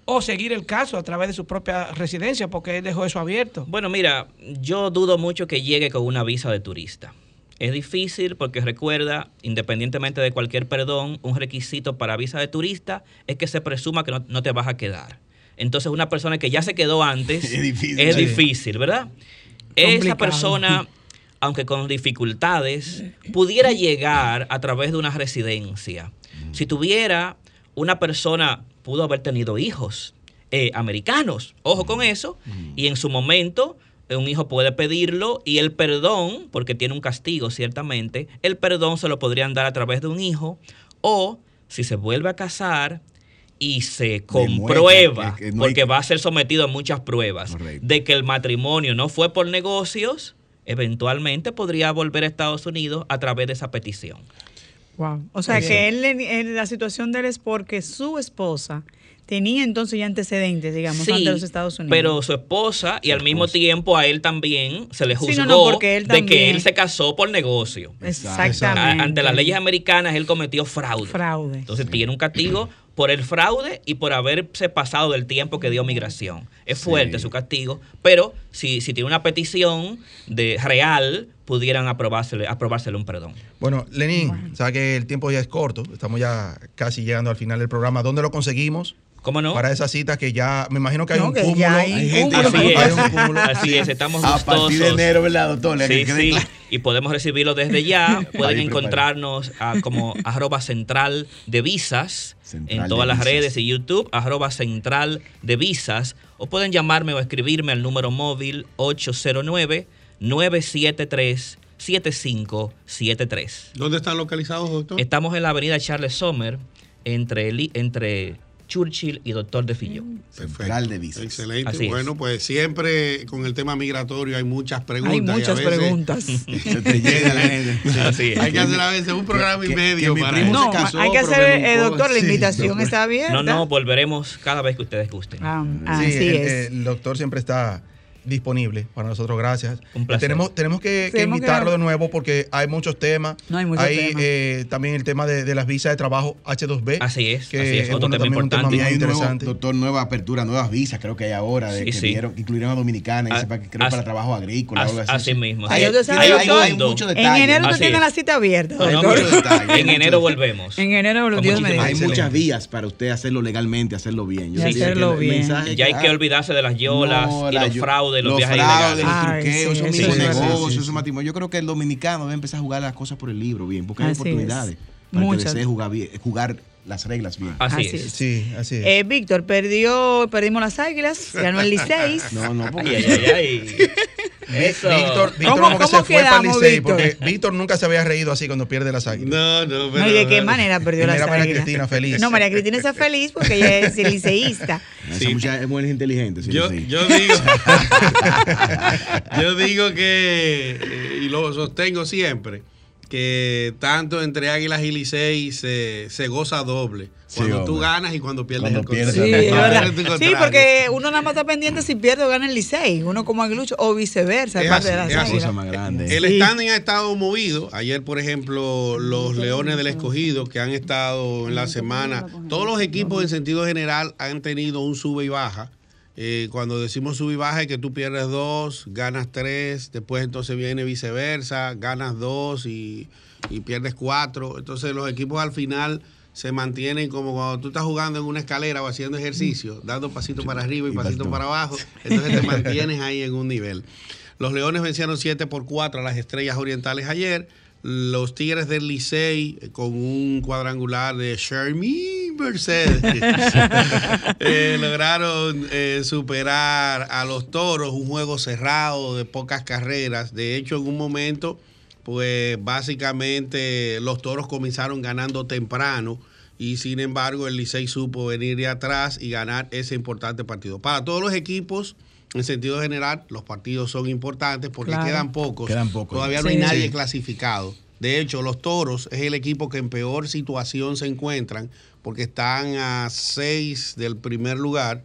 Speaker 7: O seguir el caso a través de su propia residencia porque él dejó eso abierto.
Speaker 8: Bueno, mira, yo dudo mucho que llegue con una visa de turista. Es difícil porque recuerda, independientemente de cualquier perdón, un requisito para visa de turista es que se presuma que no, no te vas a quedar. Entonces, una persona que ya se quedó antes
Speaker 5: Es difícil.
Speaker 8: es
Speaker 5: Sí.
Speaker 8: difícil, ¿verdad? Esa persona, aunque con dificultades, pudiera llegar a través de una residencia. Si tuviera una persona, pudo haber tenido hijos eh, americanos, ojo con eso, y en su momento eh, un hijo puede pedirlo y el perdón, porque tiene un castigo ciertamente, el perdón se lo podrían dar a través de un hijo, o si se vuelve a casar y se comprueba,
Speaker 5: que- que no hay-
Speaker 8: porque va a ser sometido a muchas pruebas,
Speaker 5: Correcto.
Speaker 8: de que el matrimonio no fue por negocios, eventualmente podría volver a Estados Unidos a través de esa petición.
Speaker 2: Wow. O sea, que él, en la situación de él es porque su esposa tenía entonces ya antecedentes, digamos,
Speaker 8: Sí,
Speaker 2: ante los Estados Unidos.
Speaker 8: Pero su esposa y al mismo tiempo a él también se le
Speaker 2: Sí,
Speaker 8: juzgó
Speaker 2: no, no, porque él
Speaker 8: de que él se casó por negocio.
Speaker 2: Exactamente.
Speaker 8: Ante las leyes americanas él cometió fraude.
Speaker 2: Fraude.
Speaker 8: Entonces tiene un castigo por el fraude y por haberse pasado del tiempo que dio migración. Es fuerte su castigo, pero si, si tiene una petición de real, pudieran aprobársele, aprobársele un perdón.
Speaker 3: Bueno, Lenín, sabe que el tiempo ya es corto, estamos ya casi llegando al final del programa. ¿Dónde lo conseguimos?
Speaker 8: ¿Cómo no?
Speaker 3: Para esa cita que ya, me imagino que hay
Speaker 2: No,
Speaker 3: un
Speaker 2: que
Speaker 3: cúmulo.
Speaker 2: hay Hay gente
Speaker 8: Así es,
Speaker 3: un cúmulo.
Speaker 8: así es, estamos
Speaker 5: A
Speaker 8: gustosos.
Speaker 5: partir de enero, ¿verdad, doctor?
Speaker 8: Sí, sí,
Speaker 5: claro.
Speaker 8: y podemos recibirlo desde ya. Pueden
Speaker 5: Ahí
Speaker 8: encontrarnos a- como arroba central de visas
Speaker 5: Central
Speaker 8: en todas las
Speaker 5: Visas.
Speaker 8: redes y YouTube, arroba central de visas, o pueden llamarme o escribirme al número móvil 809-973-7573.
Speaker 9: ¿Dónde están localizados, doctor?
Speaker 8: Estamos en la avenida Charles Sommer, entre, entre Churchill y Doctor de Fillón.
Speaker 5: Central de visas.
Speaker 9: Excelente.
Speaker 8: Así es.
Speaker 9: bueno, pues siempre con el tema migratorio hay muchas preguntas.
Speaker 2: Hay
Speaker 9: y a
Speaker 2: muchas
Speaker 9: veces
Speaker 2: preguntas.
Speaker 5: Se te llega la gente.
Speaker 8: Así es.
Speaker 9: Hay que hacer a veces un programa y medio
Speaker 5: que
Speaker 9: para.
Speaker 2: No,
Speaker 5: se casó,
Speaker 2: hay que hacer, eh, doctor, la
Speaker 5: sí,
Speaker 2: invitación
Speaker 5: doctor.
Speaker 2: está abierta.
Speaker 8: No, no, volveremos cada vez que ustedes gusten.
Speaker 2: Ah,
Speaker 3: Sí,
Speaker 2: así
Speaker 3: el,
Speaker 2: es.
Speaker 3: el doctor siempre está disponible para nosotros, gracias.
Speaker 8: Un placer.
Speaker 3: tenemos, tenemos que, que
Speaker 2: Tenemos que-
Speaker 3: invitarlo de nuevo porque hay muchos temas.
Speaker 2: No, hay muchos temas.
Speaker 3: eh, también el tema de, de las visas de trabajo H2B.
Speaker 8: Así es,
Speaker 3: que
Speaker 8: así es, otro
Speaker 3: bueno,
Speaker 8: tema
Speaker 3: también un tema
Speaker 8: importante.
Speaker 5: Y
Speaker 3: muy
Speaker 5: hay un nuevo,
Speaker 3: interesante.
Speaker 5: doctor, nueva apertura, nuevas visas, creo que hay ahora, de
Speaker 8: Sí,
Speaker 5: que
Speaker 8: sí.
Speaker 5: que incluyeron a Dominicana, y
Speaker 8: Ah,
Speaker 5: sepa que creo
Speaker 8: as-
Speaker 5: para trabajo agrícola.
Speaker 8: as-
Speaker 5: algo así.
Speaker 8: así mismo, Hay un
Speaker 2: doctor,
Speaker 8: mundo.
Speaker 5: mucho
Speaker 2: En enero usted
Speaker 8: Así
Speaker 2: tiene
Speaker 8: es.
Speaker 2: la cita abierta.
Speaker 8: No, no,
Speaker 2: doctor.
Speaker 5: mucho detalle, hay
Speaker 8: en enero volvemos.
Speaker 2: En enero,
Speaker 8: muchísimo
Speaker 5: Hay muchas vías para usted hacerlo legalmente, hacerlo bien.
Speaker 8: Ya hay que olvidarse de las yolas
Speaker 5: no,
Speaker 8: y los
Speaker 5: yo-
Speaker 8: fraudes, los, viajes
Speaker 5: fraudes,
Speaker 8: ilegales.
Speaker 5: los
Speaker 2: Ay,
Speaker 5: truqueos,
Speaker 2: sí,
Speaker 5: esos mismos
Speaker 2: es verdad,
Speaker 5: negocios,
Speaker 2: sí,
Speaker 5: esos matrimonios. Yo creo que el dominicano debe empezar a jugar las cosas por el libro bien, porque hay
Speaker 2: Así
Speaker 5: oportunidades
Speaker 2: es.
Speaker 5: para
Speaker 2: Muchas.
Speaker 5: que desee jugar, bien, jugar las reglas bien.
Speaker 8: Así,
Speaker 2: Así
Speaker 8: es.
Speaker 2: es.
Speaker 3: Sí, así es.
Speaker 2: Eh, Víctor, perdió, perdimos las águilas, ganó el Licey.
Speaker 5: No, no, porque
Speaker 8: ay, ay, ay. Eso.
Speaker 3: Víctor, Víctor
Speaker 2: ¿Cómo-
Speaker 3: como que
Speaker 2: cómo
Speaker 3: se fue para el Licey,
Speaker 2: Víctor?
Speaker 3: porque Víctor nunca se había reído así cuando pierde las águilas.
Speaker 9: No, no, pero.
Speaker 2: No, ¿y de qué manera perdió las
Speaker 3: a María
Speaker 2: águilas?
Speaker 3: Cristina feliz.
Speaker 2: No, María Cristina está feliz porque ella es liceísta.
Speaker 5: esa muchacha es muy inteligente. sí,
Speaker 9: Yo,
Speaker 5: sí.
Speaker 9: yo digo, yo digo que, eh, y lo sostengo siempre, que tanto entre Águilas y Licey se, se goza doble.
Speaker 5: Sí,
Speaker 9: Cuando tú
Speaker 5: hombre.
Speaker 9: ganas y cuando pierdes
Speaker 5: Cuando
Speaker 9: el
Speaker 5: pierdes
Speaker 2: Sí,
Speaker 9: contrario.
Speaker 2: Sí,
Speaker 9: contrario.
Speaker 2: porque uno nada más está pendiente si pierde o gana el Licey, uno como aguilucho, o viceversa,
Speaker 9: Es
Speaker 2: de
Speaker 9: así,
Speaker 2: las
Speaker 9: es
Speaker 5: cosa más grande.
Speaker 9: El
Speaker 2: Sí.
Speaker 9: standing ha estado movido. Ayer, por ejemplo, los Leones del Escogido, que han estado en la semana, todos los equipos en sentido general han tenido un sube y baja. Eh, cuando decimos sube y baja es que tú pierdes dos, ganas tres, después entonces viene viceversa, ganas dos y, y pierdes cuatro. Entonces los equipos al final se mantienen como cuando tú estás jugando en una escalera o haciendo ejercicio, dando pasitos para arriba y
Speaker 5: pasito.
Speaker 9: para abajo. Entonces te mantienes ahí en un nivel. Los Leones vencieron 7 por 4 a las Estrellas Orientales ayer. Los Tigres del Licey eh, con un cuadrangular de Shermy Mercedes eh, lograron eh, superar a los Toros, un juego cerrado de pocas carreras. De hecho, en un momento, pues básicamente los Toros comenzaron ganando temprano y sin embargo el Licey supo venir de atrás y ganar ese importante partido. Para todos los equipos, en sentido general, los partidos son importantes porque
Speaker 2: Claro.
Speaker 9: quedan pocos.
Speaker 5: Quedan pocos.
Speaker 9: Todavía no
Speaker 2: Sí.
Speaker 9: hay nadie
Speaker 2: Sí.
Speaker 9: clasificado. De hecho, los Toros es el equipo que en peor situación se encuentran porque están a seis del primer lugar,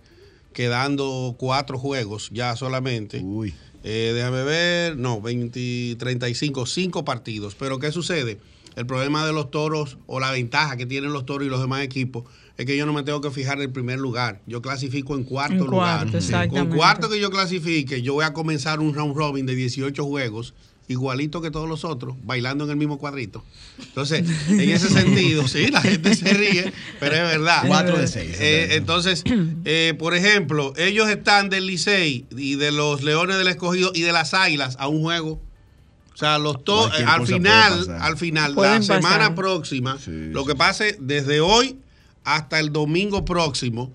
Speaker 9: quedando cuatro juegos ya solamente.
Speaker 5: Uy.
Speaker 9: Eh, déjame ver, no, 20, 35, cinco partidos. Pero ¿qué sucede? El problema de los toros o la ventaja que tienen los toros y los demás equipos es que yo no me tengo que fijar en el primer lugar. Yo clasifico en cuarto
Speaker 2: En
Speaker 9: lugar.
Speaker 2: cuarto,
Speaker 9: Con
Speaker 2: exactamente.
Speaker 9: cuarto que yo clasifique, yo voy a comenzar un round robin de 18 juegos, igualito que todos los otros, bailando en el mismo cuadrito. Entonces, en ese sentido, sí, la gente se ríe, pero es verdad.
Speaker 5: Cuatro de seis.
Speaker 9: Eh, entonces, eh, por ejemplo, ellos están del Licey y de los Leones del Escogido y de las Águilas a un juego. O sea, los to- eh, al final, al final, la
Speaker 2: pasar.
Speaker 9: semana próxima,
Speaker 5: Sí,
Speaker 9: lo que pase desde hoy hasta el domingo próximo,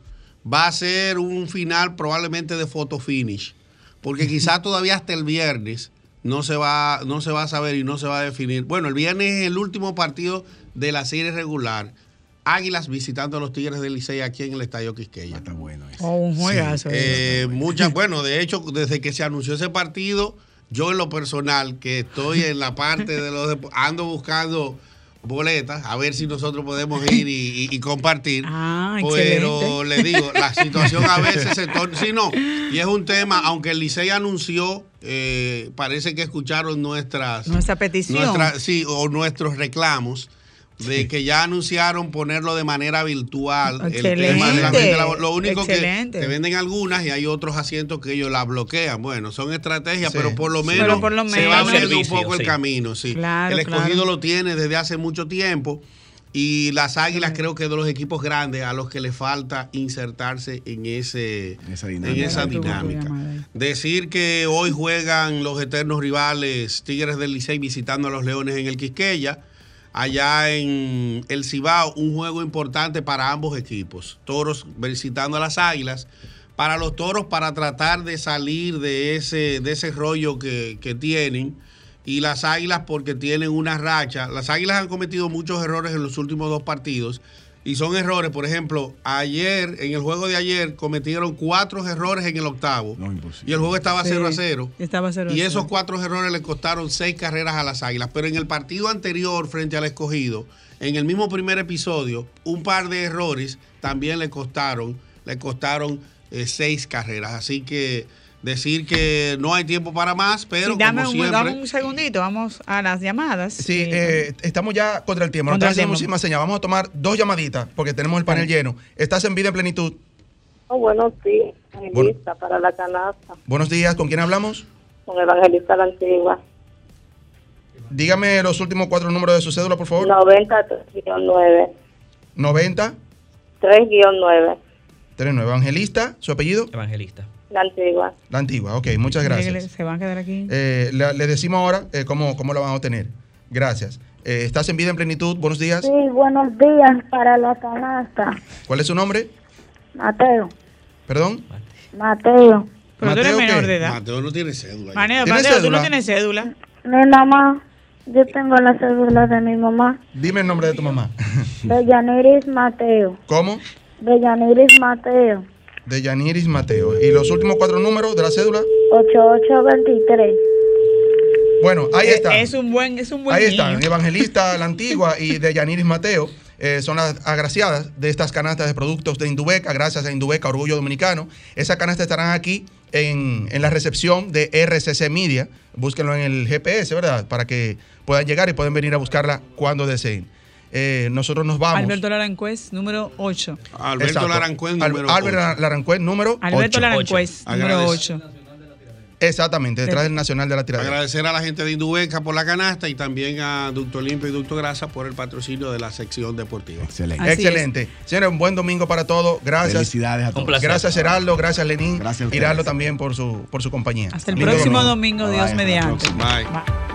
Speaker 9: va a ser un final probablemente de photo finish. Porque quizás todavía hasta el viernes no se va, no se va a saber y no se va a definir. Bueno, el viernes es el último partido de la serie regular. Águilas visitando a los Tigres del Licey aquí en el Estadio Quisqueya.
Speaker 5: Está bueno eso.
Speaker 2: Oh, un juegazo.
Speaker 9: Eh, muchas, bueno, de hecho, desde que se anunció ese partido, yo en lo personal, que estoy en la parte de los ando buscando boletas, a ver si nosotros podemos ir y, y- y compartir.
Speaker 2: Ah,
Speaker 9: Pero le digo, la situación a veces se torna. Sí, no. Y es un tema, aunque el Licey anunció, eh, parece que escucharon nuestras.
Speaker 2: Nuestra petición.
Speaker 9: nuestra- sí, o nuestros reclamos. De que ya anunciaron ponerlo de manera virtual. el
Speaker 2: Excelente.
Speaker 9: tema de la Lo único
Speaker 2: Excelente.
Speaker 9: que te venden algunas y hay otros asientos que ellos la bloquean. Bueno, son estrategias, pero por lo menos,
Speaker 2: Pero por lo
Speaker 9: se va abriendo un poco el camino. Sí.
Speaker 2: Claro,
Speaker 9: el escogido
Speaker 2: claro.
Speaker 9: lo tiene desde hace mucho tiempo. Y las águilas creo que de los equipos grandes a los que le falta insertarse en ese
Speaker 5: Esa
Speaker 9: en
Speaker 5: dinámica.
Speaker 9: esa dinámica. Decir que hoy juegan los eternos rivales Tigres del Licey visitando a los Leones en el Quisqueya. Allá en el Cibao, un juego importante para ambos equipos. Toros visitando a las Águilas. Para los toros, para tratar de salir de ese, de ese rollo que, que tienen. Y las águilas, porque tienen una racha. Las águilas han cometido muchos errores en los últimos dos partidos. Y son errores, por ejemplo, ayer, en el juego de ayer, cometieron cuatro errores en el octavo. y el juego estaba
Speaker 2: Sí,
Speaker 9: 0 a 0.
Speaker 2: Estaba 0 a
Speaker 9: Y
Speaker 2: 0.
Speaker 9: esos cuatro errores le costaron seis carreras a las Águilas. Pero en el partido anterior, frente al escogido, en el mismo primer episodio, un par de errores también le costaron, le costaron eh, seis carreras. Así que decir que no hay tiempo para más, pero
Speaker 2: Sí, dame,
Speaker 9: como
Speaker 2: un,
Speaker 9: siempre.
Speaker 2: dame un segundito, vamos a las llamadas.
Speaker 3: Sí, eh, estamos ya contra el tiempo.
Speaker 2: Contra
Speaker 3: haciendo
Speaker 2: tiempo.
Speaker 3: muchísimas señas. Vamos a tomar dos llamaditas porque tenemos el panel lleno. Estás en vida en plenitud.
Speaker 6: Oh, bueno, sí,
Speaker 3: Bueno.
Speaker 6: lista para la canasta,
Speaker 3: Buenos días. ¿Con quién hablamos?
Speaker 6: con Evangelista la Antigua.
Speaker 3: Dígame los últimos cuatro números de su cédula, por favor.
Speaker 6: 93-9,
Speaker 3: 90
Speaker 6: 3-9,
Speaker 3: 39. Evangelista, su apellido.
Speaker 8: Evangelista.
Speaker 6: La Antigua.
Speaker 3: La antigua. Ok, muchas gracias.
Speaker 2: Se van a quedar aquí.
Speaker 3: Eh, le, le decimos ahora eh, cómo, cómo lo van a obtener. Gracias. Eh, estás en vida en plenitud. Buenos días.
Speaker 6: Sí, buenos días para la canasta.
Speaker 3: ¿Cuál es su nombre?
Speaker 6: Mateo,
Speaker 3: Perdón.
Speaker 6: Mateo.
Speaker 2: Pero tú eres
Speaker 3: Mateo,
Speaker 2: menor
Speaker 3: ¿qué?
Speaker 2: de edad.
Speaker 9: Mateo no tiene cédula.
Speaker 2: Mateo,
Speaker 3: ¿Tienes
Speaker 2: Mateo, tú
Speaker 3: cédula?
Speaker 2: no tienes cédula.
Speaker 6: Mi mamá, yo tengo la cédula de mi mamá,
Speaker 3: Dime el nombre de tu mamá.
Speaker 6: Bellaniris Mateo.
Speaker 3: ¿Cómo?
Speaker 6: Bellaniris Mateo,
Speaker 3: De Yaniris Mateo. ¿Y los últimos cuatro números de la cédula?
Speaker 6: 8823.
Speaker 3: Bueno, ahí
Speaker 2: Eh,
Speaker 3: está.
Speaker 2: Es un buen, es un buen
Speaker 3: Ahí están, Evangelista la Antigua y de Yaniris Mateo. eh, son las agraciadas de estas canastas de productos de Indubeca, gracias a Indubeca, Orgullo Dominicano. Esas canastas estarán aquí en, en la recepción de RCC Media. Búsquenlo en el GPS, ¿verdad? Para que puedan llegar y pueden venir a buscarla cuando deseen. Eh, nosotros nos vamos.
Speaker 2: Alberto Larancuez, número 8.
Speaker 9: Alberto
Speaker 3: Al-
Speaker 9: número
Speaker 3: Albert
Speaker 9: ocho.
Speaker 3: Larancuén, número
Speaker 2: Alberto
Speaker 3: 8.
Speaker 2: Larancuez, número
Speaker 9: Agradece.
Speaker 2: 8.
Speaker 3: Exactamente, detrás del Nacional de la Tiradera.
Speaker 9: Agradecer a la gente de Indubeca por la canasta y también a Ducto Limpio y Ducto Grasa por el patrocinio de la sección deportiva.
Speaker 5: Excelente.
Speaker 2: Así
Speaker 3: Excelente. Señores, un buen domingo para todos. Gracias.
Speaker 5: Felicidades a
Speaker 8: Un
Speaker 5: todos.
Speaker 8: placer.
Speaker 3: Gracias, Heraldo. Gracias, Lenín.
Speaker 5: Gracias.
Speaker 3: Iraldo también por su, por su compañía.
Speaker 2: Hasta el
Speaker 3: Lindo
Speaker 2: próximo
Speaker 3: domingo.
Speaker 2: Dios mediante.
Speaker 9: Bye.
Speaker 2: Bye.